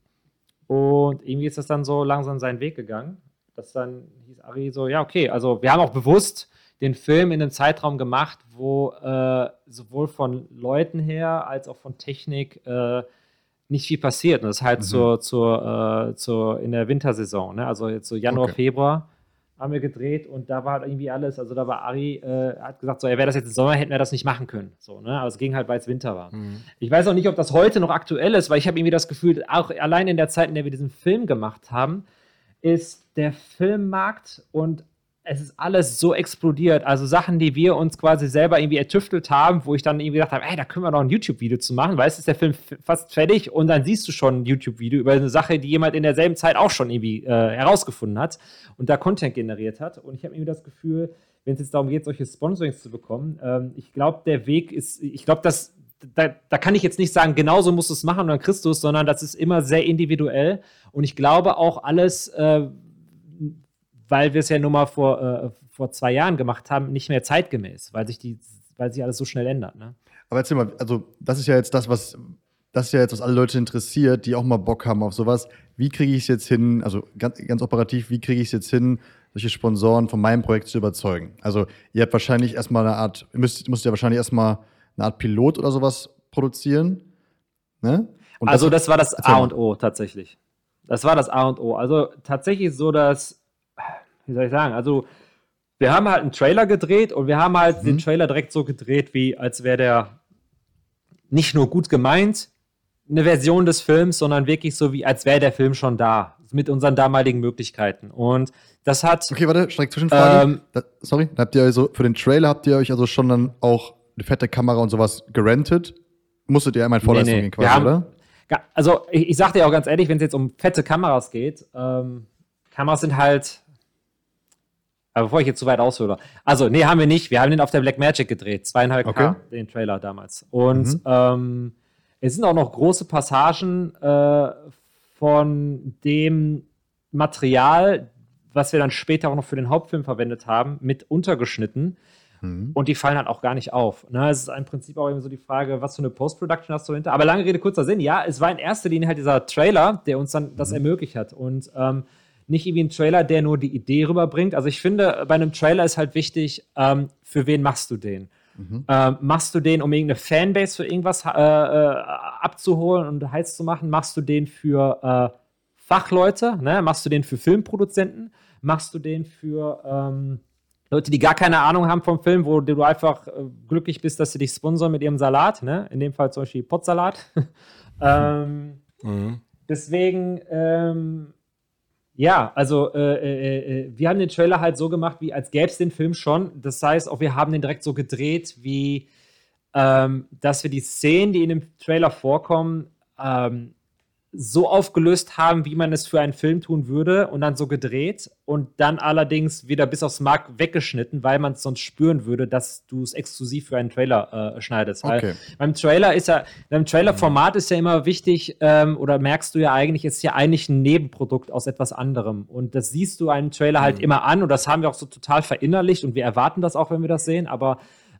und irgendwie ist das dann so langsam seinen Weg gegangen, dass dann hieß Ari so, ja, okay, also wir haben auch bewusst den Film in einem Zeitraum gemacht, wo äh, sowohl von Leuten her als auch von Technik äh, nicht viel passiert. Und das ist halt mhm. zur, zur, äh, zur, in der Wintersaison, ne? also jetzt so Januar, okay. Februar haben wir gedreht und da war halt irgendwie alles, also da war Ari, äh, hat gesagt, so, ja, wäre das jetzt im Sommer, hätten wir das nicht machen können. So, ne? Aber es ging halt, weil es Winter war. Mhm. Ich weiß auch nicht, ob das heute noch aktuell ist, weil ich habe irgendwie das Gefühl, auch allein in der Zeit, in der wir diesen Film gemacht haben, ist der Filmmarkt und es ist alles so explodiert. Also Sachen, die wir uns quasi selber irgendwie ertüftelt haben, wo ich dann irgendwie gedacht habe, ey, da können wir noch ein YouTube-Video zu machen, weil es ist der Film fast fertig und dann siehst du schon ein YouTube-Video über eine Sache, die jemand in derselben Zeit auch schon irgendwie äh, herausgefunden hat und da Content generiert hat. Und ich habe irgendwie das Gefühl, wenn es jetzt darum geht, solche Sponsorings zu bekommen, ähm, ich glaube, der Weg ist, ich glaube, dass da, da, kann ich jetzt nicht sagen, genauso musst du es machen und dann Christus, sondern das ist immer sehr individuell. Und ich glaube auch alles, äh, weil wir es ja nun mal vor, äh, vor zwei Jahren gemacht haben, nicht mehr zeitgemäß, weil sich, die, weil sich alles so schnell ändert. Ne? Aber erzähl mal, also das ist ja jetzt das, was das ist ja jetzt, was alle Leute interessiert, die auch mal Bock haben auf sowas. Wie kriege ich es jetzt hin, also ganz, ganz operativ, wie kriege ich es jetzt hin, solche Sponsoren von meinem Projekt zu überzeugen? Also, ihr habt wahrscheinlich erstmal eine Art, müsst, müsst ja wahrscheinlich erstmal eine Art Pilot oder sowas produzieren. Ne? also, das, das war das A und O tatsächlich. Das war das A und O. Also, tatsächlich so, dass wie soll ich sagen, also wir haben halt einen Trailer gedreht und wir haben halt mhm. den Trailer direkt so gedreht, wie als wäre der nicht nur gut gemeint, eine Version des Films, sondern wirklich so wie, als wäre der Film schon da, mit unseren damaligen Möglichkeiten. Und das hat. Okay, warte, streck Zwischenfrage. Ähm, da, sorry, habt ihr also für den Trailer habt ihr euch also schon dann auch eine fette Kamera und sowas gerentet? Musstet ihr einmal in Vorleistung nee, nee. gehen quasi, haben, oder? Also, ich, ich sag dir auch ganz ehrlich, wenn es jetzt um fette Kameras geht, ähm, Kameras sind halt. Aber bevor ich jetzt zu weit aushöre. Also, nee, haben wir nicht. Wir haben den auf der Black Magic gedreht. Zweieinhalb okay. K, den Trailer damals. Und mhm. ähm, es sind auch noch große Passagen äh, von dem Material, was wir dann später auch noch für den Hauptfilm verwendet haben, mit untergeschnitten. Mhm. Und die fallen halt auch gar nicht auf. Ne? Es ist im Prinzip auch immer so die Frage, was für eine Post-Production hast du hinter. Aber lange Rede, kurzer Sinn. Ja, es war in erster Linie halt dieser Trailer, der uns dann das mhm. ermöglicht hat. Und ähm, nicht irgendwie ein Trailer, der nur die Idee rüberbringt. Also ich finde, bei einem Trailer ist halt wichtig, ähm, für wen machst du den? Mhm. Ähm, machst du den, um irgendeine Fanbase für irgendwas äh, äh, abzuholen und heiß zu machen? Machst du den für äh, Fachleute? Ne? Machst du den für Filmproduzenten? Machst du den für ähm, Leute, die gar keine Ahnung haben vom Film, wo du einfach äh, glücklich bist, dass sie dich sponsern mit ihrem Salat, ne? In dem Fall zum Beispiel Potsalat. <laughs> ähm, mhm. Deswegen, ähm, ja, also äh, äh, äh, wir haben den Trailer halt so gemacht, wie als gäbe es den Film schon. Das heißt, auch wir haben den direkt so gedreht, wie ähm, dass wir die Szenen, die in dem Trailer vorkommen, ähm, so aufgelöst haben, wie man es für einen Film tun würde und dann so gedreht und dann allerdings wieder bis aufs Mark weggeschnitten, weil man es sonst spüren würde, dass du es exklusiv für einen Trailer äh, schneidest. Weil okay. beim Trailer ist ja, beim Trailer-Format ist ja immer wichtig, ähm, oder merkst du ja eigentlich, ist ja eigentlich ein Nebenprodukt aus etwas anderem. Und das siehst du einen Trailer halt mhm. immer an und das haben wir auch so total verinnerlicht und wir erwarten das auch, wenn wir das sehen, aber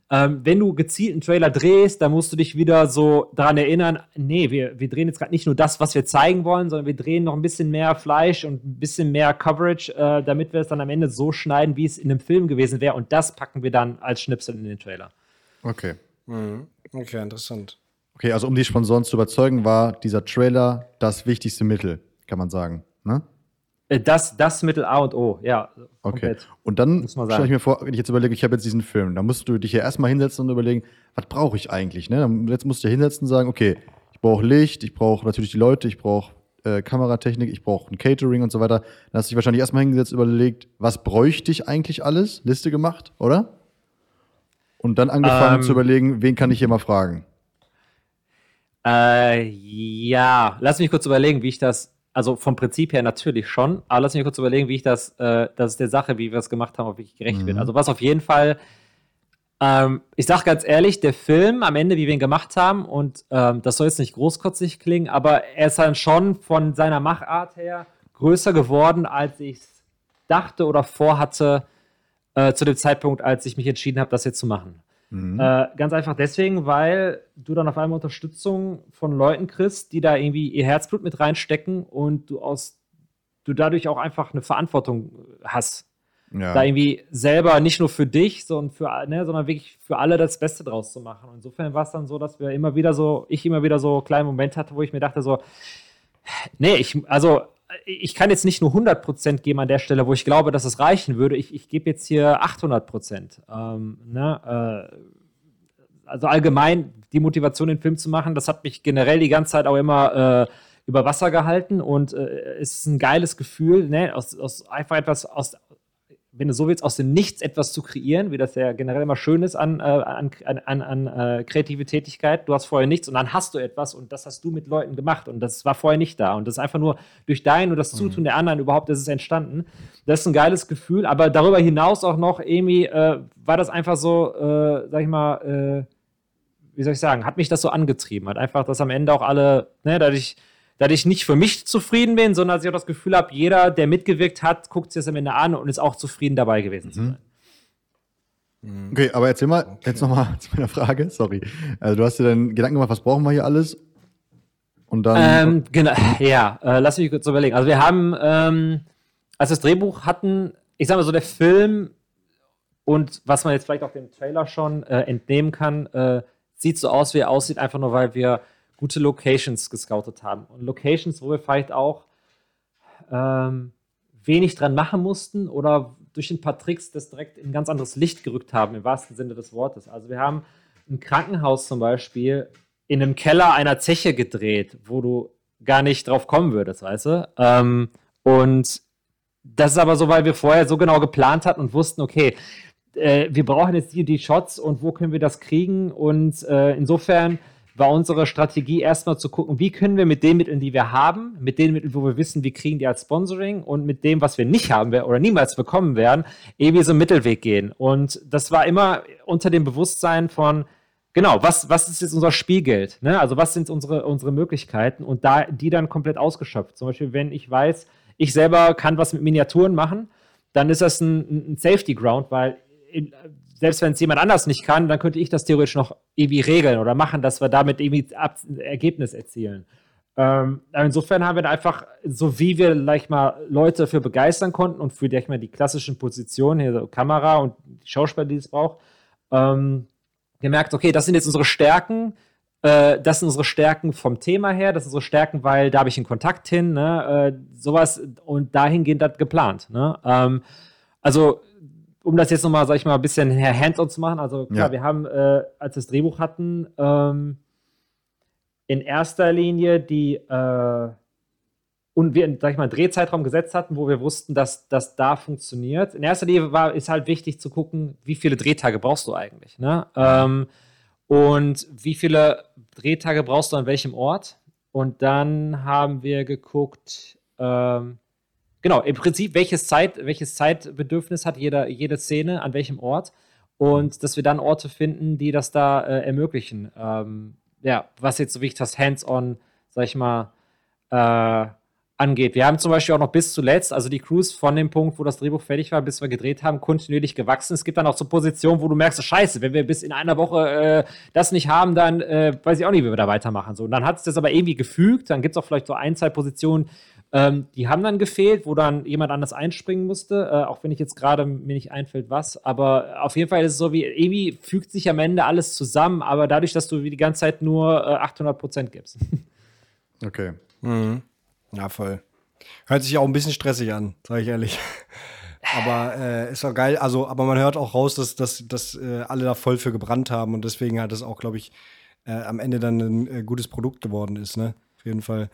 ähm, wenn du gezielt einen Trailer drehst, dann musst du dich wieder so daran erinnern, nee, wir, wir drehen jetzt gerade nicht nur das, was wir zeigen wollen, sondern wir drehen noch ein bisschen mehr Fleisch und ein bisschen mehr Coverage, äh, damit wir es dann am Ende so schneiden, wie es in einem Film gewesen wäre. Und das packen wir dann als Schnipsel in den Trailer. Okay. Mhm. Okay, interessant. Okay, also um die Sponsoren zu überzeugen, war dieser Trailer das wichtigste Mittel, kann man sagen. Ne? Äh, das, das Mittel A und O, ja. Okay. Und dann stelle ich mir vor, wenn ich jetzt überlege, ich habe jetzt diesen Film, dann musst du dich ja erstmal hinsetzen und überlegen, was brauche ich eigentlich? Ne? Dann, jetzt musst du ja hinsetzen und sagen, okay, ich brauche Licht, ich brauche natürlich die Leute, ich brauche äh, Kameratechnik, ich brauche ein Catering und so weiter. Dann hast du dich wahrscheinlich erstmal hingesetzt und überlegt, was bräuchte ich eigentlich alles? Liste gemacht, oder? Und dann angefangen ähm, zu überlegen, wen kann ich hier mal fragen? Äh, ja, lass mich kurz überlegen, wie ich das also vom Prinzip her natürlich schon, aber lass mich kurz überlegen, wie ich das, äh, das ist der Sache, wie wir es gemacht haben, ob ich gerecht mhm. wird. Also was auf jeden Fall, ähm, ich sag ganz ehrlich, der Film am Ende, wie wir ihn gemacht haben, und ähm, das soll jetzt nicht großkotzig klingen, aber er ist dann schon von seiner Machart her größer geworden, als ich es dachte oder vorhatte äh, zu dem Zeitpunkt, als ich mich entschieden habe, das jetzt zu machen. Mhm. Äh, ganz einfach deswegen, weil du dann auf einmal Unterstützung von Leuten kriegst, die da irgendwie ihr Herzblut mit reinstecken und du aus du dadurch auch einfach eine Verantwortung hast. Ja. Da irgendwie selber nicht nur für dich, sondern, für, ne, sondern wirklich für alle das Beste draus zu machen. Und insofern war es dann so, dass wir immer wieder so, ich immer wieder so kleine Momente hatte, wo ich mir dachte, so, nee, ich, also ich kann jetzt nicht nur 100% geben an der Stelle, wo ich glaube, dass es reichen würde. Ich, ich gebe jetzt hier 800%. Ähm, ne? äh, also allgemein die Motivation, den Film zu machen, das hat mich generell die ganze Zeit auch immer äh, über Wasser gehalten und äh, es ist ein geiles Gefühl, ne? aus, aus einfach etwas aus, wenn du so willst, aus dem Nichts etwas zu kreieren, wie das ja generell immer schön ist an, äh, an, an, an äh, kreative Tätigkeit. Du hast vorher nichts und dann hast du etwas und das hast du mit Leuten gemacht und das war vorher nicht da. Und das ist einfach nur durch dein und das mhm. Zutun mhm. der anderen überhaupt ist es entstanden. Das ist ein geiles Gefühl, aber darüber hinaus auch noch, Amy, äh, war das einfach so, äh, sag ich mal, äh, wie soll ich sagen, hat mich das so angetrieben. Hat einfach, dass am Ende auch alle, ne, dadurch dass ich nicht für mich zufrieden bin, sondern dass ich auch das Gefühl habe, jeder, der mitgewirkt hat, guckt sich das am Ende an und ist auch zufrieden dabei gewesen mhm. zu sein. Mhm. Okay, aber erzähl mal, okay. jetzt nochmal <laughs> zu meiner Frage, sorry. Also du hast dir dann Gedanken gemacht, was brauchen wir hier alles? Und dann. Ähm, genau, <laughs> ja, äh, lass mich kurz überlegen. Also wir haben, ähm, als wir das Drehbuch hatten, ich sag mal so, der Film und was man jetzt vielleicht auch dem Trailer schon äh, entnehmen kann, äh, sieht so aus, wie er aussieht, einfach nur, weil wir gute Locations gescoutet haben. Und Locations, wo wir vielleicht auch ähm, wenig dran machen mussten oder durch ein paar Tricks das direkt in ein ganz anderes Licht gerückt haben, im wahrsten Sinne des Wortes. Also wir haben ein Krankenhaus zum Beispiel in einem Keller einer Zeche gedreht, wo du gar nicht drauf kommen würdest, weißt du? Ähm, und das ist aber so, weil wir vorher so genau geplant hatten und wussten, okay, äh, wir brauchen jetzt die, die Shots und wo können wir das kriegen? Und äh, insofern war unsere Strategie erstmal zu gucken, wie können wir mit den Mitteln, die wir haben, mit den Mitteln, wo wir wissen, wir kriegen die als Sponsoring und mit dem, was wir nicht haben oder niemals bekommen werden, irgendwie so einen Mittelweg gehen. Und das war immer unter dem Bewusstsein von, genau, was, was ist jetzt unser Spielgeld? Ne? Also was sind unsere, unsere Möglichkeiten? Und da die dann komplett ausgeschöpft. Zum Beispiel, wenn ich weiß, ich selber kann was mit Miniaturen machen, dann ist das ein, ein Safety Ground, weil selbst wenn es jemand anders nicht kann, dann könnte ich das theoretisch noch irgendwie regeln oder machen, dass wir damit irgendwie Ab Ergebnis erzielen. Ähm, insofern haben wir da einfach, so wie wir gleich mal Leute für begeistern konnten und für mal die klassischen Positionen, hier so Kamera und die Schauspieler, die es braucht, ähm, gemerkt, okay, das sind jetzt unsere Stärken, äh, das sind unsere Stärken vom Thema her, das sind unsere Stärken, weil da habe ich einen Kontakt hin, ne, äh, sowas und dahingehend das geplant. Ne? Ähm, also um das jetzt nochmal, sag ich mal, ein bisschen hands-on zu machen, also klar, ja. wir haben, äh, als wir das Drehbuch hatten, ähm, in erster Linie die äh, und wir, sag ich mal, einen Drehzeitraum gesetzt hatten, wo wir wussten, dass das da funktioniert. In erster Linie war, ist halt wichtig zu gucken, wie viele Drehtage brauchst du eigentlich, ne? Ähm, und wie viele Drehtage brauchst du an welchem Ort? Und dann haben wir geguckt, ähm, genau, im Prinzip, welches, Zeit, welches Zeitbedürfnis hat jeder, jede Szene, an welchem Ort. Und dass wir dann Orte finden, die das da äh, ermöglichen. Ähm, ja, was jetzt so wichtig das Hands-on, sag ich mal, äh, angeht. Wir haben zum Beispiel auch noch bis zuletzt, also die Crews von dem Punkt, wo das Drehbuch fertig war, bis wir gedreht haben, kontinuierlich gewachsen. Es gibt dann auch so Positionen, wo du merkst, scheiße, wenn wir bis in einer Woche äh, das nicht haben, dann äh, weiß ich auch nicht, wie wir da weitermachen. So, und dann hat es das aber irgendwie gefügt. Dann gibt es auch vielleicht so ein, zwei Positionen, ähm, die haben dann gefehlt, wo dann jemand anders einspringen musste, äh, auch wenn ich jetzt gerade mir nicht einfällt, was. Aber auf jeden Fall ist es so, wie irgendwie fügt sich am Ende alles zusammen, aber dadurch, dass du wie die ganze Zeit nur äh, 800 Prozent gibst. <laughs> Okay. Mhm. Ja, voll. Hört sich auch ein bisschen stressig an, sage ich ehrlich. <laughs> Aber äh, ist auch geil. Also, aber man hört auch raus, dass, dass, dass äh, alle da voll für gebrannt haben und deswegen hat es auch, glaube ich, äh, am Ende dann ein äh, gutes Produkt geworden ist, ne? Auf jeden Fall.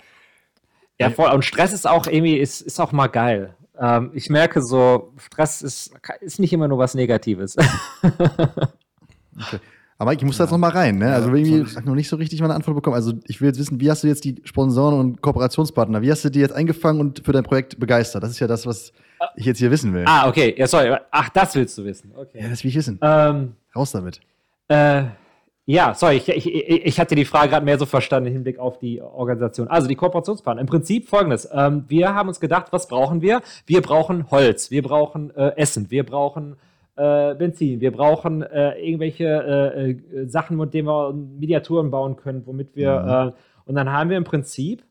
Ja, voll. Und Stress ist auch irgendwie, ist, ist auch mal geil. Ähm, ich merke so, Stress ist, ist nicht immer nur was Negatives. <laughs> okay. Aber ich muss ja. da jetzt noch mal rein, ne? Also irgendwie ich noch nicht so richtig meine Antwort bekommen. Also ich will jetzt wissen, wie hast du jetzt die Sponsoren und Kooperationspartner, wie hast du die jetzt eingefangen und für dein Projekt begeistert? Das ist ja das, was ich jetzt hier wissen will. Ah, okay. Ja, sorry. Ach, das willst du wissen. Okay. Ja, das will ich wissen. Ähm, Raus damit. Äh, ja, sorry, ich, ich, ich hatte die Frage gerade mehr so verstanden im Hinblick auf die Organisation. Also die Kooperationspartner. Im Prinzip folgendes. Ähm, wir haben uns gedacht, was brauchen wir? Wir brauchen Holz, wir brauchen äh, Essen, wir brauchen äh, Benzin, wir brauchen äh, irgendwelche äh, äh, Sachen, mit denen wir Miniaturen bauen können, womit wir. Mhm. Äh, und dann haben wir im Prinzip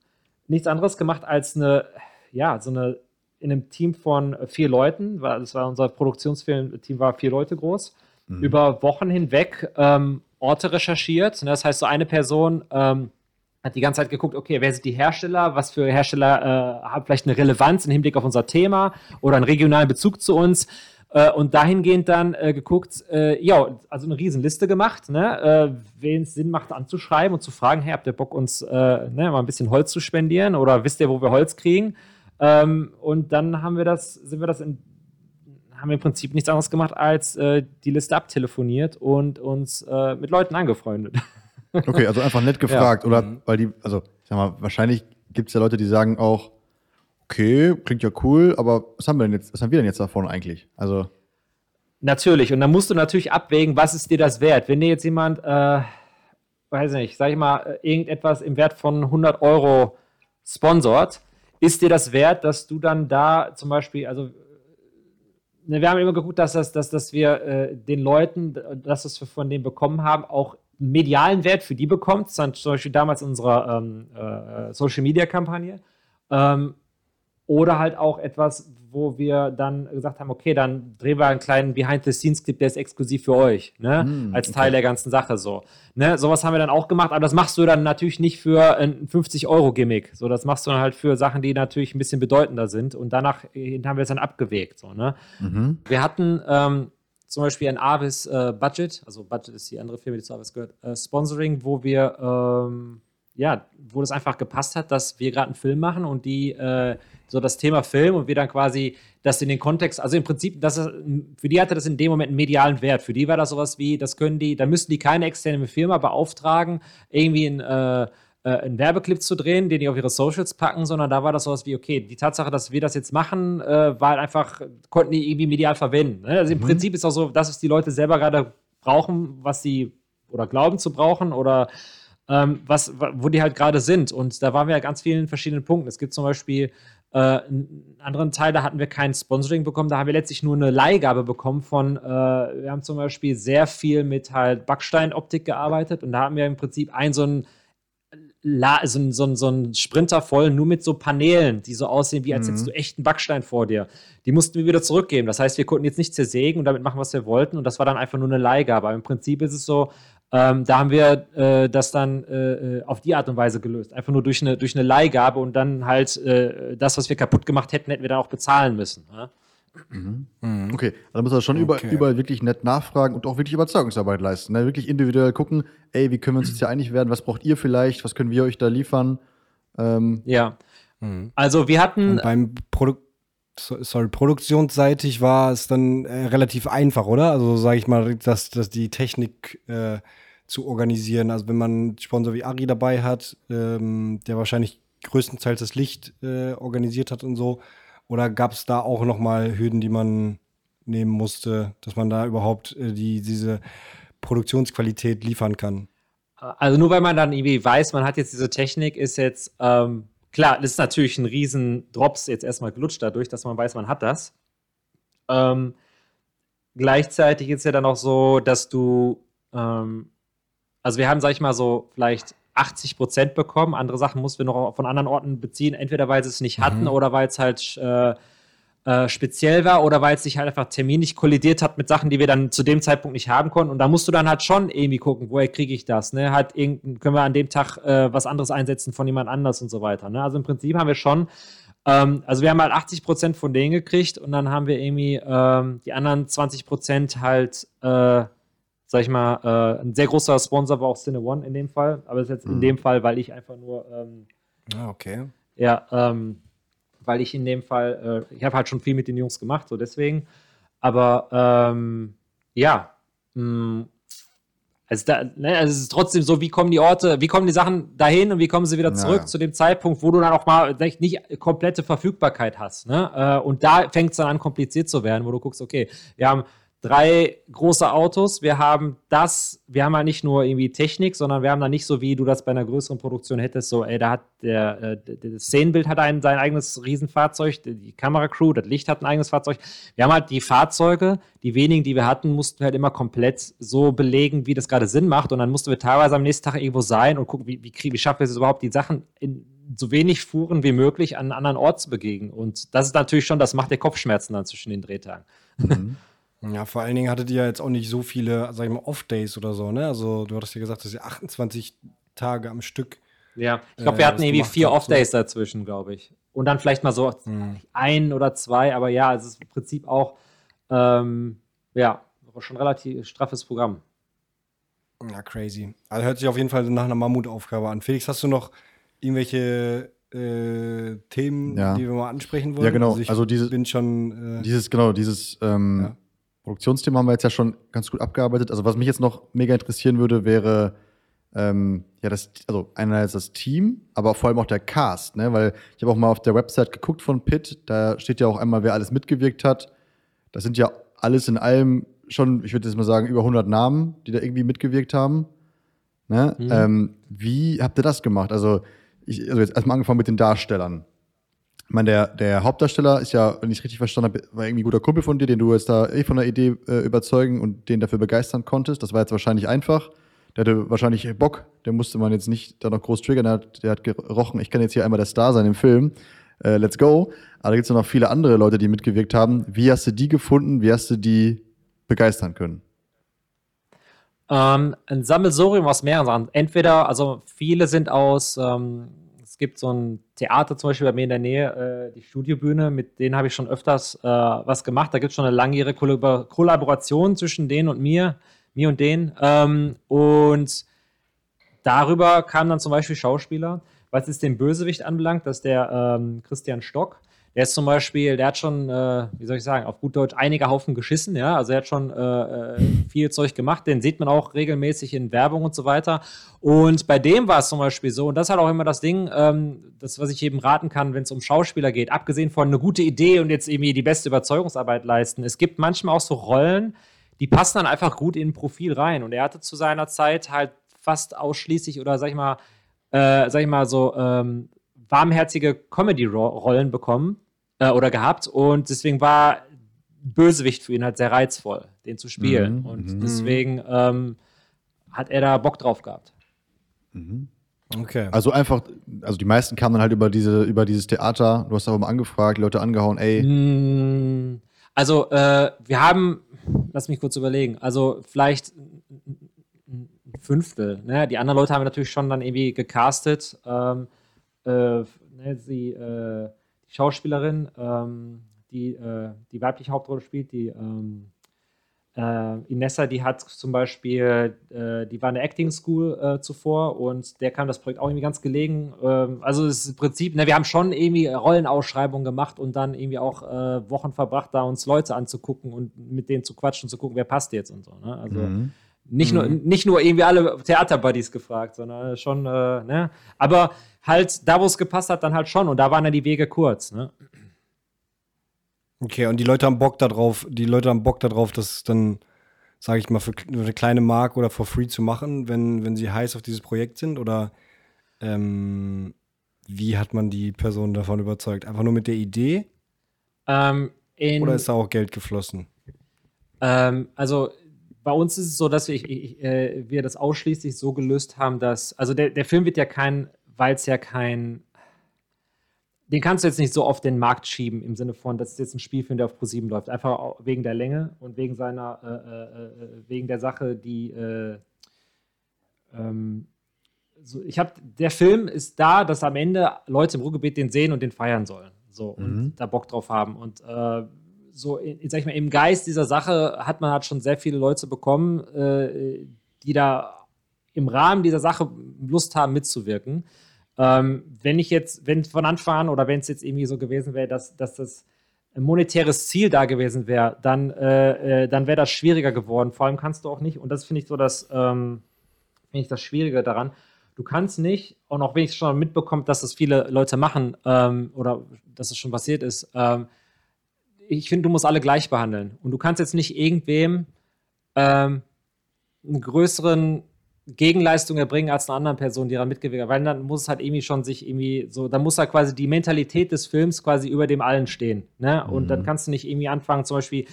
nichts anderes gemacht als eine, ja, so eine in einem Team von vier Leuten, weil das war unser Produktionsfilm-Team war vier Leute groß, mhm. über Wochen hinweg ähm, Orte recherchiert. Das heißt, so eine Person ähm, hat die ganze Zeit geguckt, okay, wer sind die Hersteller, was für Hersteller äh, haben vielleicht eine Relevanz im Hinblick auf unser Thema oder einen regionalen Bezug zu uns. Äh, und dahingehend dann äh, geguckt, äh, ja, also eine Riesenliste gemacht, ne, äh, wen es Sinn macht anzuschreiben und zu fragen, hey, habt ihr Bock, uns äh, ne, mal ein bisschen Holz zu spendieren oder wisst ihr, wo wir Holz kriegen? Ähm, und dann haben wir das, sind wir das in haben wir im Prinzip nichts anderes gemacht, als äh, die Liste abtelefoniert und uns äh, mit Leuten angefreundet. <laughs> Okay, also einfach nett gefragt. Ja. Oder mhm. weil die, also sag mal, wahrscheinlich gibt es ja Leute, die sagen auch, okay, klingt ja cool, aber was haben wir denn jetzt, was haben wir denn jetzt davon eigentlich? Also. Natürlich, und dann musst du natürlich abwägen, was ist dir das wert? Wenn dir jetzt jemand, äh, weiß nicht, sag ich mal, irgendetwas im Wert von 100 Euro sponsort, ist dir das wert, dass du dann da zum Beispiel, also wir haben immer geguckt, dass, das, dass, dass wir äh, den Leuten, das, was wir von denen bekommen haben, auch medialen Wert für die bekommt. Zum Beispiel damals unsere ähm, äh, Social Media Kampagne. Ähm, oder halt auch etwas, wo wir dann gesagt haben, okay, dann drehen wir einen kleinen Behind-the-Scenes-Clip, der ist exklusiv für euch, ne? Mm, als Teil der ganzen Sache so. Ne? Sowas haben wir dann auch gemacht, aber das machst du dann natürlich nicht für ein 50-Euro-Gimmick. So, das machst du dann halt für Sachen, die natürlich ein bisschen bedeutender sind und danach haben wir es dann abgewegt. So, ne? Mhm. Wir hatten ähm, zum Beispiel ein Avis äh, Budget, also Budget ist die andere Firma, die zu Avis gehört, äh, Sponsoring, wo wir, ähm, ja, wo das einfach gepasst hat, dass wir gerade einen Film machen und die äh, so das Thema Film und wir dann quasi das in den Kontext, also im Prinzip, das ist, für die hatte das in dem Moment einen medialen Wert. Für die war das sowas wie, das können die, da müssten die keine externe Firma beauftragen, irgendwie ein äh, äh, einen Werbeclip zu drehen, den die auf ihre Socials packen, sondern da war das sowas wie, okay, die Tatsache, dass wir das jetzt machen, äh, war halt einfach, konnten die irgendwie medial verwenden. Ne? Also im mhm. Prinzip ist auch so, das, was die Leute selber gerade brauchen, was sie oder glauben zu brauchen oder ähm, was, wo die halt gerade sind. Und da waren wir ja ganz vielen verschiedenen Punkten. Es gibt zum Beispiel äh, einen anderen Teil, da hatten wir kein Sponsoring bekommen, da haben wir letztlich nur eine Leihgabe bekommen von, äh, wir haben zum Beispiel sehr viel mit halt Backsteinoptik gearbeitet und da haben wir im Prinzip ein so ein so, so, so ein Sprinter voll, nur mit so Paneelen, die so aussehen, wie als hättest mhm. du echten Backstein vor dir. Die mussten wir wieder zurückgeben. Das heißt, wir konnten jetzt nicht zersägen und damit machen, was wir wollten. Und das war dann einfach nur eine Leihgabe. Aber im Prinzip ist es so, ähm, da haben wir äh, das dann äh, äh, auf die Art und Weise gelöst. Einfach nur durch eine, durch eine Leihgabe und dann halt äh, das, was wir kaputt gemacht hätten, hätten wir dann auch bezahlen müssen. Ja? Mhm. Mhm. Okay, also muss er schon okay. überall, überall wirklich nett nachfragen und auch wirklich Überzeugungsarbeit leisten. Ne? Wirklich individuell gucken, ey, wie können wir uns jetzt hier einig werden? Was braucht ihr vielleicht? Was können wir euch da liefern? Ähm, ja. Mhm. Also wir hatten. Und beim Produkt sorry, produktionsseitig war es dann äh, relativ einfach, oder? Also sage ich mal, dass, dass die Technik äh, zu organisieren. Also wenn man einen Sponsor wie Ari dabei hat, ähm, der wahrscheinlich größtenteils das Licht äh, organisiert hat und so, oder gab es da auch noch mal Hürden, die man nehmen musste, dass man da überhaupt äh, die, diese Produktionsqualität liefern kann? Also nur weil man dann irgendwie weiß, man hat jetzt diese Technik, ist jetzt ähm, klar, das ist natürlich ein riesen Drops jetzt erstmal gelutscht dadurch, dass man weiß, man hat das. Ähm, gleichzeitig ist ja dann auch so, dass du, ähm, also wir haben, sag ich mal so, vielleicht 80 Prozent bekommen. Andere Sachen mussten wir noch von anderen Orten beziehen, entweder weil sie es nicht hatten mhm. oder weil es halt äh, äh, speziell war oder weil es sich halt einfach terminlich kollidiert hat mit Sachen, die wir dann zu dem Zeitpunkt nicht haben konnten. Und da musst du dann halt schon irgendwie gucken, woher kriege ich das? Ne? Halt können wir an dem Tag äh, was anderes einsetzen von jemand anders und so weiter. Ne? Also im Prinzip haben wir schon ähm, also wir haben halt 80 Prozent von denen gekriegt und dann haben wir irgendwie ähm, die anderen 20 Prozent halt äh, sag ich mal, äh, ein sehr großer Sponsor war auch Cine One in dem Fall. Aber das ist jetzt mhm. in dem Fall, weil ich einfach nur. Ähm, ah, okay. Ja, ähm, weil ich in dem Fall, äh, ich habe halt schon viel mit den Jungs gemacht, so deswegen. Aber ähm, ja, mh, mm, also, da, ne, also es ist trotzdem so, wie kommen die Orte, wie kommen die Sachen dahin und wie kommen sie wieder zurück ja. zu dem Zeitpunkt, wo du dann auch mal nicht komplette Verfügbarkeit hast. Ne? Äh, und da fängt es dann an, kompliziert zu werden, wo du guckst, okay, wir haben drei große Autos. Wir haben das, wir haben ja nicht nur irgendwie Technik, sondern wir haben da nicht so, wie du das bei einer größeren Produktion hättest, so, ey, da hat der, äh, das Szenenbild hat ein, sein eigenes Riesenfahrzeug, die Kameracrew, das Licht hat ein eigenes Fahrzeug. Wir haben halt die Fahrzeuge, die wenigen, die wir hatten, mussten wir halt immer komplett so belegen, wie das gerade Sinn macht. Und dann mussten wir teilweise am nächsten Tag irgendwo sein und gucken, wie, wie, wie schaffen wir es überhaupt, die Sachen in so wenig Fuhren wie möglich an einen anderen Ort zu begegnen. Und das ist natürlich schon, das macht der Kopfschmerzen dann zwischen den Drehtagen. Mhm. <laughs> Ja, vor allen Dingen hattet ihr ja jetzt auch nicht so viele, sag ich mal, Off-Days oder so, ne? Also du hattest ja gesagt, dass ihr 28 Tage am Stück. Ja, ich glaube, wir äh, hatten irgendwie vier Off-Days so. dazwischen, glaube ich. Und dann vielleicht mal so hm. ein oder zwei, aber ja, es ist im Prinzip auch, ähm, ja, schon relativ straffes Programm. Ja, crazy. Also hört sich auf jeden Fall nach einer Mammutaufgabe an. Felix, hast du noch irgendwelche äh, Themen, ja. die wir mal ansprechen wollen? Ja, genau. Also, also dieses, bin schon, äh, dieses, genau, dieses ähm, ja. Produktionsthema haben wir jetzt ja schon ganz gut abgearbeitet. Also was mich jetzt noch mega interessieren würde, wäre ähm, ja das, also einerseits das Team, aber vor allem auch der Cast, ne? Weil ich habe auch mal auf der Website geguckt von Pitt, da steht ja auch einmal, wer alles mitgewirkt hat. Das sind ja alles in allem schon, ich würde jetzt mal sagen, über 100 Namen, die da irgendwie mitgewirkt haben. Ne? Mhm. Ähm, wie habt ihr das gemacht? Also, ich, also jetzt erstmal angefangen mit den Darstellern. Ich meine, der, der Hauptdarsteller ist ja, wenn ich es richtig verstanden habe, war irgendwie ein guter Kumpel von dir, den du jetzt da eh von der Idee äh, überzeugen und den dafür begeistern konntest. Das war jetzt wahrscheinlich einfach. Der hatte wahrscheinlich Bock, der musste man jetzt nicht da noch groß triggern. Der hat, der hat gerochen, ich kann jetzt hier einmal der Star sein im Film. Äh, let's go. Aber da gibt es noch viele andere Leute, die mitgewirkt haben. Wie hast du die gefunden? Wie hast du die begeistern können? Ähm, ein Sammelsurium aus mehreren Sachen. Entweder, also viele sind aus ähm, es gibt so ein Theater zum Beispiel bei mir in der Nähe, äh, die Studiobühne, mit denen habe ich schon öfters äh, was gemacht. Da gibt es schon eine langjährige Kollabor Kollaboration zwischen denen und mir, mir und denen. Ähm, und darüber kamen dann zum Beispiel Schauspieler. Was ist den Bösewicht anbelangt, dass der ähm, Christian Stock, der ist zum Beispiel, der hat schon, äh, wie soll ich sagen, auf gut Deutsch einige Haufen geschissen, ja. Also er hat schon äh, äh, viel Zeug gemacht, den sieht man auch regelmäßig in Werbung und so weiter. Und bei dem war es zum Beispiel so, und das ist halt auch immer das Ding, ähm, das, was ich eben raten kann, wenn es um Schauspieler geht, abgesehen von eine gute Idee und jetzt irgendwie die beste Überzeugungsarbeit leisten. Es gibt manchmal auch so Rollen, die passen dann einfach gut in ein Profil rein. Und er hatte zu seiner Zeit halt fast ausschließlich oder sag ich mal, äh, sag ich mal so, ähm, warmherzige Comedy-Rollen bekommen äh, oder gehabt und deswegen war Bösewicht für ihn halt sehr reizvoll, den zu spielen. Mhm, und mhm. deswegen ähm, hat er da Bock drauf gehabt. Mhm. Okay. Also einfach, also die meisten kamen dann halt über diese, über dieses Theater. Du hast auch mal angefragt, Leute angehauen, ey. Mm, also äh, wir haben, lass mich kurz überlegen, also vielleicht ein Fünftel. Ne? Die anderen Leute haben wir natürlich schon dann irgendwie gecastet. Ähm, äh, ne, sie, äh, Schauspielerin, ähm, die äh, die weibliche Hauptrolle spielt, die ähm, äh, Inessa, die hat zum Beispiel, äh, die war in der Acting School äh, zuvor und der kam das Projekt auch irgendwie ganz gelegen. Ähm, also es ist im Prinzip, ne, wir haben schon irgendwie Rollenausschreibungen gemacht und dann irgendwie auch äh, Wochen verbracht, da uns Leute anzugucken und mit denen zu quatschen, zu gucken, wer passt jetzt und so. Ne? Also mhm. Nicht, mhm. nur, nicht nur irgendwie alle Theaterbuddies gefragt, sondern schon, äh, ne? Aber halt da, wo es gepasst hat, dann halt schon. Und da waren ja die Wege kurz, ne? Okay, und die Leute haben Bock darauf, die Leute haben Bock darauf, das dann, sage ich mal, für eine kleine Mark oder for free zu machen, wenn, wenn sie heiß auf dieses Projekt sind? Oder ähm, wie hat man die Person davon überzeugt? Einfach nur mit der Idee? Ähm, oder ist da auch Geld geflossen? Ähm, also bei uns ist es so, dass wir, ich, ich, äh, wir das ausschließlich so gelöst haben, dass, also der, der Film wird ja kein, weil es ja kein, den kannst du jetzt nicht so auf den Markt schieben, im Sinne von, das ist jetzt ein Spielfilm, der auf Pro7 läuft. Einfach wegen der Länge und wegen seiner, äh, äh, äh wegen der Sache, die, äh, ähm, so, ich habe, der Film ist da, dass am Ende Leute im Ruhrgebiet den sehen und den feiern sollen. So, und mhm. da Bock drauf haben. Und äh, so, in, sag ich mal, im Geist dieser Sache hat man halt schon sehr viele Leute bekommen, äh, die da im Rahmen dieser Sache Lust haben, mitzuwirken. Ähm, wenn ich jetzt, wenn von Anfang an oder wenn es jetzt irgendwie so gewesen wäre, dass, dass das ein monetäres Ziel da gewesen wäre, dann, äh, äh, dann wäre das schwieriger geworden. Vor allem kannst du auch nicht, und das finde ich so das, ähm, finde ich das Schwierige daran, du kannst nicht, und auch wenn ich schon mitbekommt, dass das viele Leute machen ähm, oder dass es schon passiert ist, ähm, ich finde, du musst alle gleich behandeln. Und du kannst jetzt nicht irgendwem ähm, einen größeren Gegenleistung erbringen als einer anderen Person, die daran mitgewirkt hat, weil dann muss es halt irgendwie schon sich irgendwie so, dann muss halt quasi die Mentalität des Films quasi über dem allen stehen. Ne? Und mhm. dann kannst du nicht irgendwie anfangen, zum Beispiel,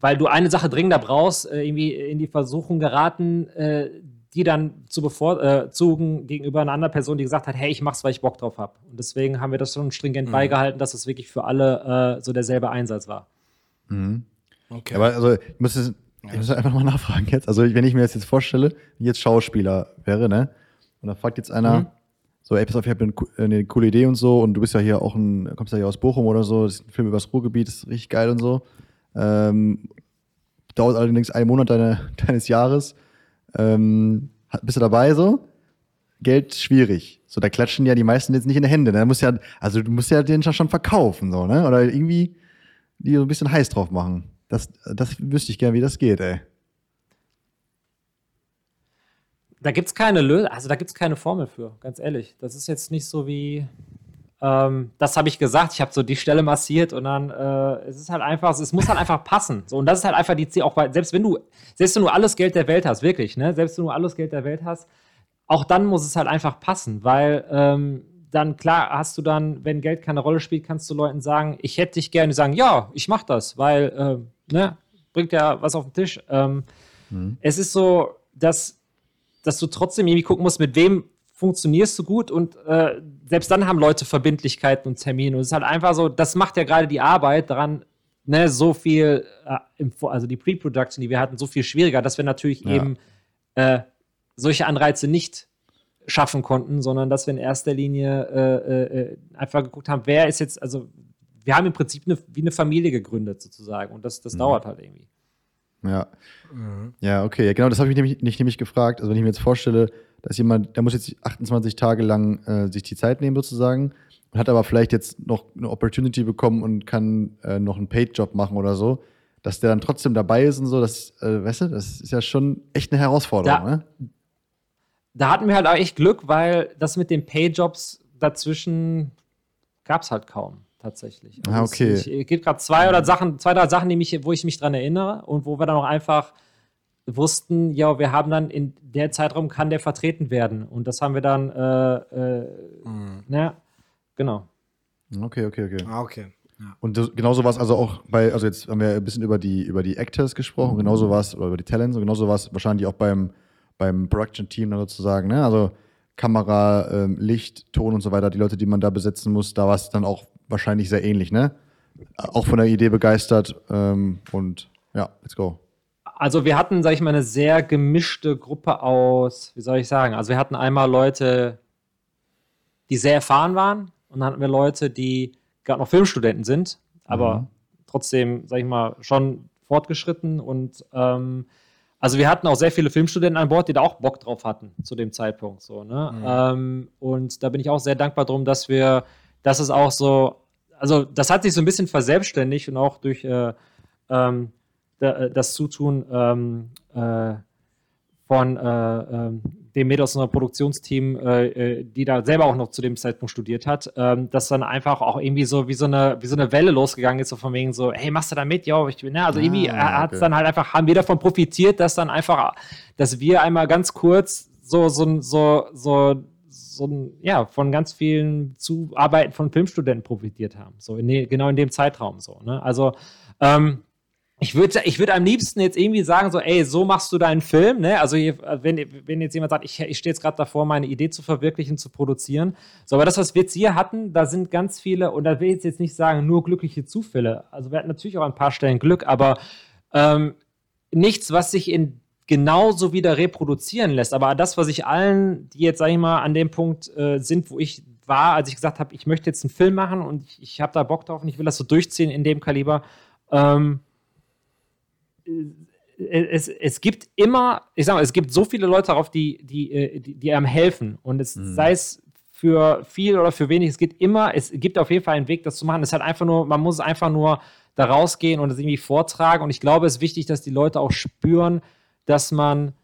weil du eine Sache dringender brauchst, äh, irgendwie in die Versuchung geraten, äh, die dann zu bevorzugen gegenüber einer anderen Person, die gesagt hat, hey, ich mach's, weil ich Bock drauf habe. Und deswegen haben wir das schon stringent mhm. beigehalten, dass es wirklich für alle äh, so derselbe Einsatz war. Mhm. Okay. Aber also ich muss, es, ich muss einfach mal nachfragen jetzt. Also wenn ich mir das jetzt vorstelle, wie jetzt Schauspieler wäre, ne? Und da fragt jetzt einer, mhm. so, ey, pass auf, ich habe eine, eine, coole Idee und so, und du bist ja hier auch ein, kommst ja hier aus Bochum oder so, das ist ein Film über das Ruhrgebiet, das ist richtig geil und so. Ähm, dauert allerdings einen Monat deine, <laughs> deines Jahres. Ähm, bist du dabei so? Geld schwierig. So, da klatschen ja die meisten jetzt nicht in die Hände. Ne? Da muss ja, also du musst ja den schon verkaufen, so, ne? Oder irgendwie die so ein bisschen heiß drauf machen. Das, das wüsste ich gerne, wie das geht, ey. Da gibt es keine Lösung, also da gibt es keine Formel für, ganz ehrlich. Das ist jetzt nicht so wie, ähm, das habe ich gesagt, ich habe so die Stelle massiert und dann, äh, es ist halt einfach, es muss halt einfach passen. So, und das ist halt einfach die Ziel, auch weil, selbst wenn du, selbst wenn du alles Geld der Welt hast, wirklich, ne, selbst wenn du alles Geld der Welt hast, auch dann muss es halt einfach passen, weil ähm, dann klar hast du dann, wenn Geld keine Rolle spielt, kannst du Leuten sagen, ich hätte dich gerne sagen, ja, ich mach das, weil, äh, ne, bringt ja was auf den Tisch. Ähm, mhm. Es ist so, dass, dass du trotzdem irgendwie gucken musst, mit wem funktionierst du gut und äh, selbst dann haben Leute Verbindlichkeiten und Termine. Und es ist halt einfach so, das macht ja gerade die Arbeit daran, ne, so viel, äh, also die Pre-Production, die wir hatten, so viel schwieriger, dass wir natürlich ja. eben äh, solche Anreize nicht schaffen konnten, sondern dass wir in erster Linie äh, äh, einfach geguckt haben, wer ist jetzt, also wir haben im Prinzip eine, wie eine Familie gegründet sozusagen und das, das mhm. dauert halt irgendwie. Ja. Mhm. Ja, okay. Ja, genau, das habe ich nämlich, nicht nämlich gefragt. Also wenn ich mir jetzt vorstelle, dass jemand, der muss jetzt 28 Tage lang äh, sich die Zeit nehmen sozusagen und hat aber vielleicht jetzt noch eine Opportunity bekommen und kann äh, noch einen Paid-Job machen oder so, dass der dann trotzdem dabei ist und so, das, äh, weißt du, das ist ja schon echt eine Herausforderung, da, ne? Da hatten wir halt auch echt Glück, weil das mit den Paid-Jobs dazwischen gab es halt kaum tatsächlich. Also ah, okay. Es, ich, gibt gerade zwei oder Sachen, zwei, drei Sachen, die mich, wo ich mich dran erinnere und wo wir dann auch einfach wussten, ja, wir haben dann in der Zeitraum kann der vertreten werden. Und das haben wir dann, äh, äh, mhm. ne, genau. Okay, okay, okay. Ah, okay. Ja. Und das, genauso war es also auch bei, also jetzt haben wir ein bisschen über die, über die Actors gesprochen, mhm. genauso war es, oder über die Talents, und genauso war es wahrscheinlich auch beim, beim Production-Team sozusagen, ne? Also Kamera, ähm, Licht, Ton und so weiter, die Leute, die man da besetzen muss, da war es dann auch wahrscheinlich sehr ähnlich, ne? Auch von der Idee begeistert ähm, und ja, let's go. Also wir hatten, sag ich mal, eine sehr gemischte Gruppe aus, wie soll ich sagen? Also wir hatten einmal Leute, die sehr erfahren waren und dann hatten wir Leute, die gerade noch Filmstudenten sind, aber mhm. trotzdem, sag ich mal, schon fortgeschritten und ähm, also wir hatten auch sehr viele Filmstudenten an Bord, die da auch Bock drauf hatten zu dem Zeitpunkt. So, ne? Mhm. Ähm, und da bin ich auch sehr dankbar drum, dass wir das ist auch so, also das hat sich so ein bisschen verselbstständigt und auch durch äh, ähm, äh, das Zutun ähm, äh, von äh, ähm, dem Mädel aus unserem Produktionsteam, äh, äh, die da selber auch noch zu dem Zeitpunkt studiert hat, ähm, dass dann einfach auch irgendwie so wie so eine wie so eine Welle losgegangen ist, so von wegen so, hey, machst du da mit? Ja, ich bin, ne? Also ah, irgendwie hat es dann halt einfach, haben wir davon profitiert, dass dann einfach, dass wir einmal ganz kurz so, so, so, so so ein, ja, von ganz vielen Zuarbeiten von Filmstudenten profitiert haben. So in genau in dem Zeitraum so. Ne? Also ähm, ich würde ich würd am liebsten jetzt irgendwie sagen, so, ey, so machst du deinen Film, ne? Also, wenn, wenn jetzt jemand sagt, ich, ich stehe jetzt gerade davor, meine Idee zu verwirklichen, zu produzieren. So, aber das, was wir jetzt hier hatten, da sind ganz viele, und da will ich jetzt nicht sagen, nur glückliche Zufälle. Also, wir hatten natürlich auch an ein paar Stellen Glück, aber ähm, nichts, was sich in genauso wieder reproduzieren lässt. Aber das, was ich allen, die jetzt, sag ich mal, an dem Punkt äh, sind, wo ich war, als ich gesagt habe, ich möchte jetzt einen Film machen und ich, ich habe da Bock drauf und ich will das so durchziehen in dem Kaliber, ähm, äh, es, es gibt immer, ich sag mal, es gibt so viele Leute darauf, die, die, äh, die, die einem helfen. Und es mhm. sei es für viel oder für wenig, es gibt immer, es gibt auf jeden Fall einen Weg, das zu machen. Es halt einfach nur, man muss einfach nur da rausgehen und es irgendwie vortragen. Und ich glaube, es ist wichtig, dass die Leute auch spüren, dass man,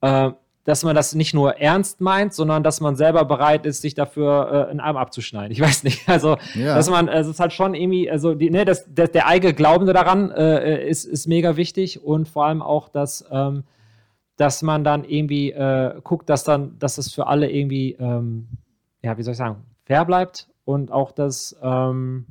äh, dass man das nicht nur ernst meint, sondern dass man selber bereit ist, sich dafür äh, einen Arm abzuschneiden. Ich weiß nicht. <laughs> Also, ja. dass man, also es ist halt schon irgendwie, also die, ne, das, der, der eigene Glaubende daran äh, ist, ist mega wichtig und vor allem auch, dass, ähm, dass man dann irgendwie äh, guckt, dass dann, dass es für alle irgendwie, ähm, ja, wie soll ich sagen, fair bleibt und auch, dass, ähm,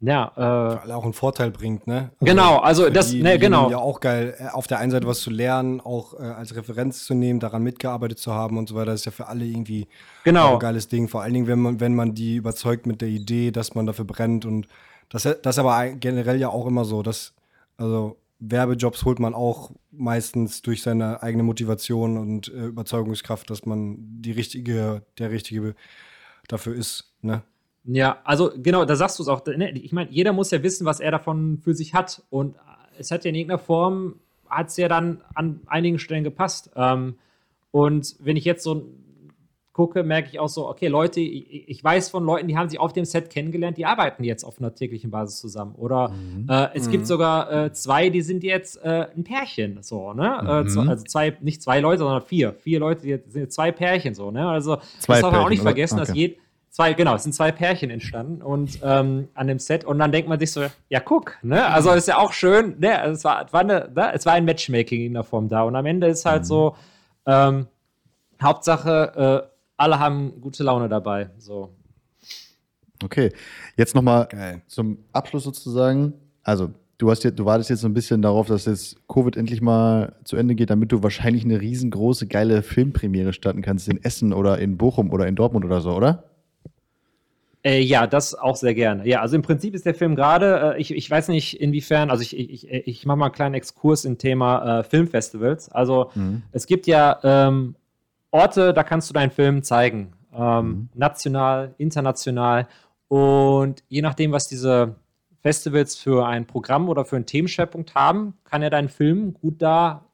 ja, äh, alle auch einen Vorteil bringt, ne? Also genau, also das, die, ne, genau. Ja, auch geil, äh, auf der einen Seite was zu lernen, auch äh, als Referenz zu nehmen, daran mitgearbeitet zu haben und so weiter, das ist ja für alle irgendwie genau. ein geiles Ding. Vor allen Dingen, wenn man, wenn man die überzeugt mit der Idee, dass man dafür brennt und das, das ist aber generell ja auch immer so, dass, also Werbejobs holt man auch meistens durch seine eigene Motivation und äh, Überzeugungskraft, dass man die richtige, der richtige dafür ist, ne? Ja, also genau, da sagst du es auch. Ne, ich meine, jeder muss ja wissen, was er davon für sich hat. Und es hat ja in irgendeiner Form, hat es ja dann an einigen Stellen gepasst. Ähm, und wenn ich jetzt so gucke, merke ich auch so, okay, Leute, ich, ich, weiß von Leuten, die haben sich auf dem Set kennengelernt, die arbeiten jetzt auf einer täglichen Basis zusammen. Oder mhm. äh, es mhm. gibt sogar äh, zwei, die sind jetzt äh, ein Pärchen, so, ne? Äh, mhm. also zwei, nicht zwei Leute, sondern vier. Vier Leute, die sind jetzt zwei Pärchen, so, ne? Also zwei das darf man auch nicht vergessen, okay. dass jeder zwei, genau, es sind zwei Pärchen entstanden und ähm, an dem Set und dann denkt man sich so, ja guck, ne, also ist ja auch schön, ne, also es war, war, eine, ne? es war ein Matchmaking in der Form da und am Ende ist halt mhm. so, ähm, Hauptsache, äh, alle haben gute Laune dabei, so. Okay, jetzt nochmal zum Abschluss sozusagen, also du hast jetzt, du wartest jetzt so ein bisschen darauf, dass jetzt Covid endlich mal zu Ende geht, damit du wahrscheinlich eine riesengroße, geile Filmpremiere starten kannst in Essen oder in Bochum oder in Dortmund oder so, oder? Äh, ja, das auch sehr gerne. Ja, also im Prinzip ist der Film gerade, äh, ich, ich weiß nicht inwiefern, also ich, ich, ich mache mal einen kleinen Exkurs im Thema äh, Filmfestivals. Also mhm. es gibt ja ähm, Orte, da kannst du deinen Film zeigen. Ähm, mhm. National, international. Und je nachdem, was diese Festivals für ein Programm oder für einen Themenschwerpunkt haben, kann ja dein Film gut da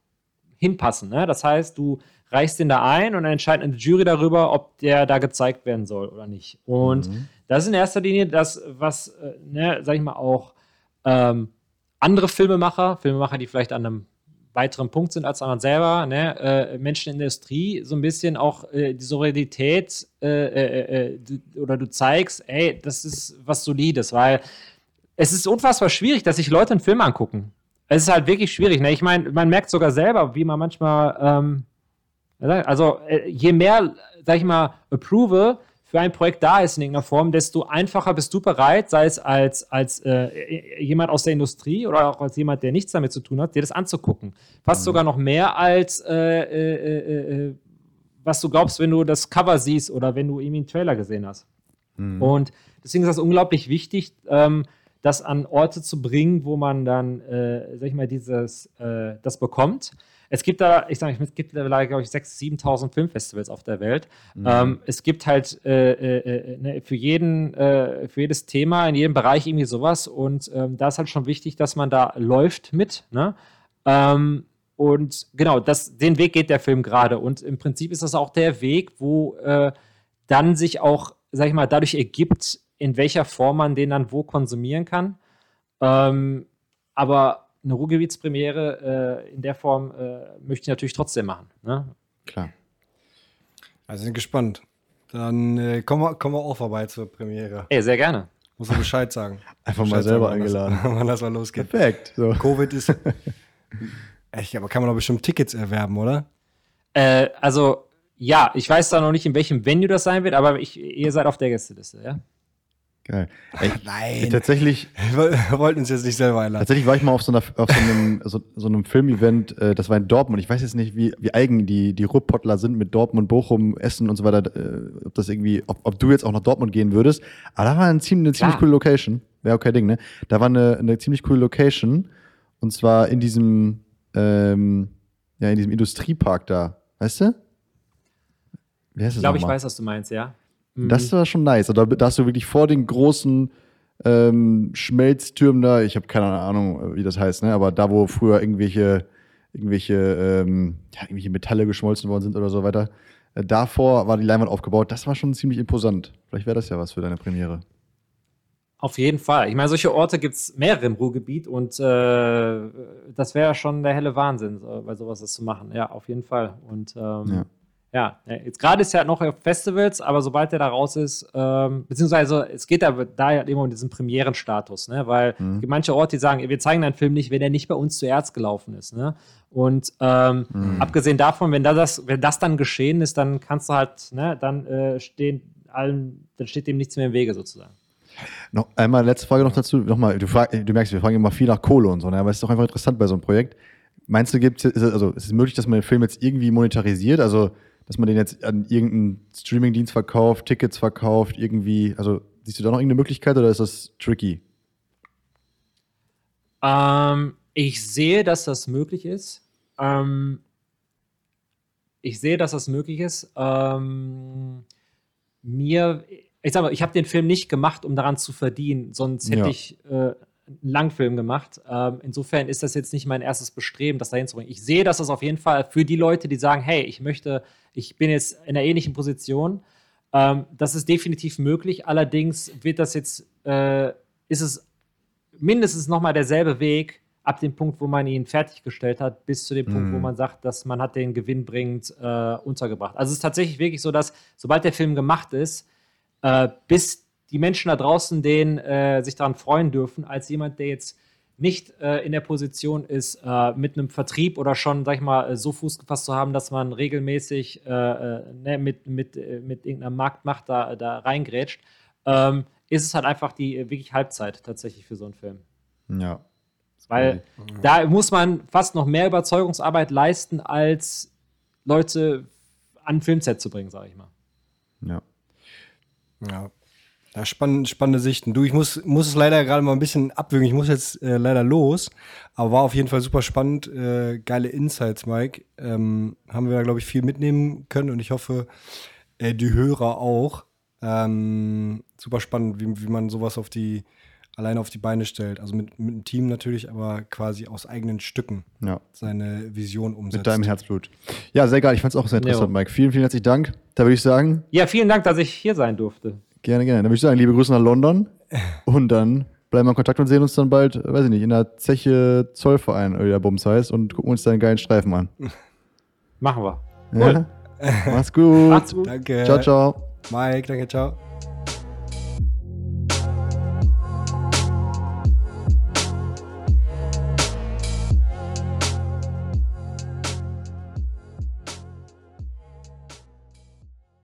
hinpassen. Ne? Das heißt, du reichst den da ein und dann entscheidet eine Jury darüber, ob der da gezeigt werden soll oder nicht. Und mhm. das ist in erster Linie das, was, äh, ne, sag ich mal, auch ähm, andere Filmemacher, Filmemacher, die vielleicht an einem weiteren Punkt sind als man selber, ne, äh, Menschen in der Industrie, so ein bisschen auch äh, die Solidarität äh, äh, äh, du, oder du zeigst, ey, das ist was Solides, weil es ist unfassbar schwierig, dass sich Leute einen Film angucken. Es ist halt wirklich schwierig. Ne? Ich meine, man merkt sogar selber, wie man manchmal, ähm, also äh, je mehr, sag ich mal, Approval für ein Projekt da ist in irgendeiner Form, desto einfacher bist du bereit, sei es als, als äh, jemand aus der Industrie oder auch als jemand, der nichts damit zu tun hat, dir das anzugucken. Fast mhm. sogar noch mehr als äh, äh, äh, äh, was du glaubst, wenn du das Cover siehst oder wenn du irgendwie einen Trailer gesehen hast. Mhm. Und deswegen ist das unglaublich wichtig, ähm, das an Orte zu bringen, wo man dann, äh, sag ich mal, dieses, das bekommt. Es gibt da, ich sage, es gibt mittlerweile, glaube ich, 6.000, 7.000 Filmfestivals auf der Welt. Mhm. Ähm, es gibt halt äh, äh, äh, ne, für, jeden, äh, für jedes Thema, in jedem Bereich irgendwie sowas. Und ähm, da ist halt schon wichtig, dass man da läuft mit. Ne? Ähm, und genau, das, den Weg geht der Film gerade. Und im Prinzip ist das auch der Weg, wo äh, dann sich auch, sag ich mal, dadurch ergibt, in welcher Form man den dann wo konsumieren kann. Ähm, aber eine Ruhrgebietspremiere äh, in der Form äh, möchte ich natürlich trotzdem machen. Ne? Klar. Also sind gespannt. Dann äh, kommen, wir, kommen wir auch vorbei zur Premiere. Ey, sehr gerne. Muss man Bescheid sagen. <laughs> Einfach Bescheid mal selber sagen, eingeladen. <laughs> Wann das mal losgeht. Perfekt. So. Covid ist. <laughs> Echt, aber kann man doch bestimmt Tickets erwerben, oder? Äh, also, ja, ich weiß da noch nicht, in welchem Venue das sein wird, aber ich, ihr seid auf der Gästeliste, ja? Geil. <laughs> Ey, Nein. Tatsächlich. <laughs> Wir wollten uns jetzt nicht selber einladen. Tatsächlich war ich mal auf so, einer, auf so einem, <laughs> so, so einem Filmevent, äh, das war in Dortmund. Ich weiß jetzt nicht, wie, wie eigen die, die Ruhrpottler sind mit Dortmund, Bochum, Essen und so weiter. Äh, ob das irgendwie, ob, ob du jetzt auch nach Dortmund gehen würdest. Aber da war ein ziemlich, eine ziemlich coole Location. Wäre okay Ding, ne? Da war eine, eine ziemlich coole Location. Und zwar in diesem, ähm, ja, in diesem Industriepark da. Weißt du? Wie heißt das ich glaube, ich weiß, was du meinst, ja. Mhm. Das war schon nice. Da, da hast du wirklich vor den großen ähm, Schmelztürmen da, ich habe keine Ahnung, wie das heißt, ne? aber da, wo früher irgendwelche, irgendwelche, ähm, ja, irgendwelche Metalle geschmolzen worden sind oder so weiter, äh, davor war die Leinwand aufgebaut. Das war schon ziemlich imposant. Vielleicht wäre das ja was für deine Premiere. Auf jeden Fall. Ich meine, solche Orte gibt es mehrere im Ruhrgebiet und äh, das wäre schon der helle Wahnsinn, bei sowas das zu machen. Ja, auf jeden Fall. Und ähm, ja ja, jetzt gerade ist er noch auf Festivals, aber sobald er da raus ist, ähm, beziehungsweise es geht da, da halt immer um diesen Premierenstatus, ne? Weil mhm. es gibt manche Orte, die sagen, wir zeigen deinen Film nicht, wenn er nicht bei uns zuerst gelaufen ist, ne? Und ähm, mhm. abgesehen davon, wenn das, wenn das dann geschehen ist, dann kannst du halt, ne, dann äh, stehen allen, dann steht dem nichts mehr im Wege sozusagen. Noch einmal letzte Frage noch dazu. Nochmal, du, frag, du merkst, wir fragen immer viel nach Kohle und so, ne? aber es ist doch einfach interessant bei so einem Projekt. Meinst du, gibt es, also ist es möglich, dass man den Film jetzt irgendwie monetarisiert? Also dass man den jetzt an irgendeinen Streamingdienst verkauft, Tickets verkauft, irgendwie. Also siehst du da noch irgendeine Möglichkeit oder ist das tricky? Ähm, ich sehe, dass das möglich ist. Ähm, ich sehe, dass das möglich ist. Ähm, mir, ich sag mal, ich habe den Film nicht gemacht, um daran zu verdienen, sonst hätte ja. ich äh, einen Langfilm gemacht. Ähm, insofern ist das jetzt nicht mein erstes Bestreben, das dahin zu bringen. Ich sehe, dass das auf jeden Fall für die Leute, die sagen, hey, ich möchte, ich bin jetzt in einer ähnlichen Position, ähm, das ist definitiv möglich. Allerdings wird das jetzt, äh, ist es mindestens nochmal derselbe Weg ab dem Punkt, wo man ihn fertiggestellt hat, bis zu dem Punkt, wo mhm. man sagt, dass man hat den gewinnbringend äh, untergebracht. Also es ist tatsächlich wirklich so, dass sobald der Film gemacht ist, äh, bis die Menschen da draußen den äh, sich daran freuen dürfen, als jemand, der jetzt nicht äh, in der Position ist, äh, mit einem Vertrieb oder schon, sag ich mal, äh, so Fuß gefasst zu haben, dass man regelmäßig äh, äh, ne, mit, mit, mit irgendeiner Marktmacht da, da reingrätscht, ähm, ist es halt einfach die wirklich Halbzeit tatsächlich für so einen Film. Ja. Weil da muss man fast noch mehr Überzeugungsarbeit leisten, als Leute an ein Filmset zu bringen, sage ich mal. Ja. Ja, Ja, spannend, spannende Sichten. Du, ich muss, muss es leider gerade mal ein bisschen abwürgen. Ich muss jetzt äh, leider los. Aber war auf jeden Fall super spannend. Äh, geile Insights, Mike. Ähm, haben wir, glaube ich, viel mitnehmen können und ich hoffe, äh, die Hörer auch. Ähm, super spannend, wie, wie man sowas auf die, alleine auf die Beine stellt. Also mit, mit einem Team natürlich, aber quasi aus eigenen Stücken Ja. seine Vision umsetzt. Mit deinem Herzblut. Ja, sehr geil. Ich fand es auch sehr interessant, Jo. Mike. Vielen, vielen herzlichen Dank. Da würde ich sagen, Ja, vielen Dank, dass ich hier sein durfte. Gerne, gerne. Dann würde ich sagen, liebe Grüße nach London. <laughs> Und dann bleiben wir in Kontakt und sehen uns dann bald, weiß ich nicht, in der Zeche Zollverein oder wie der Bums heißt und gucken uns deinen geilen Streifen an. Machen wir. Ja? Mach's gut. Macht's gut. Danke. Ciao, ciao. Mike, danke, ciao.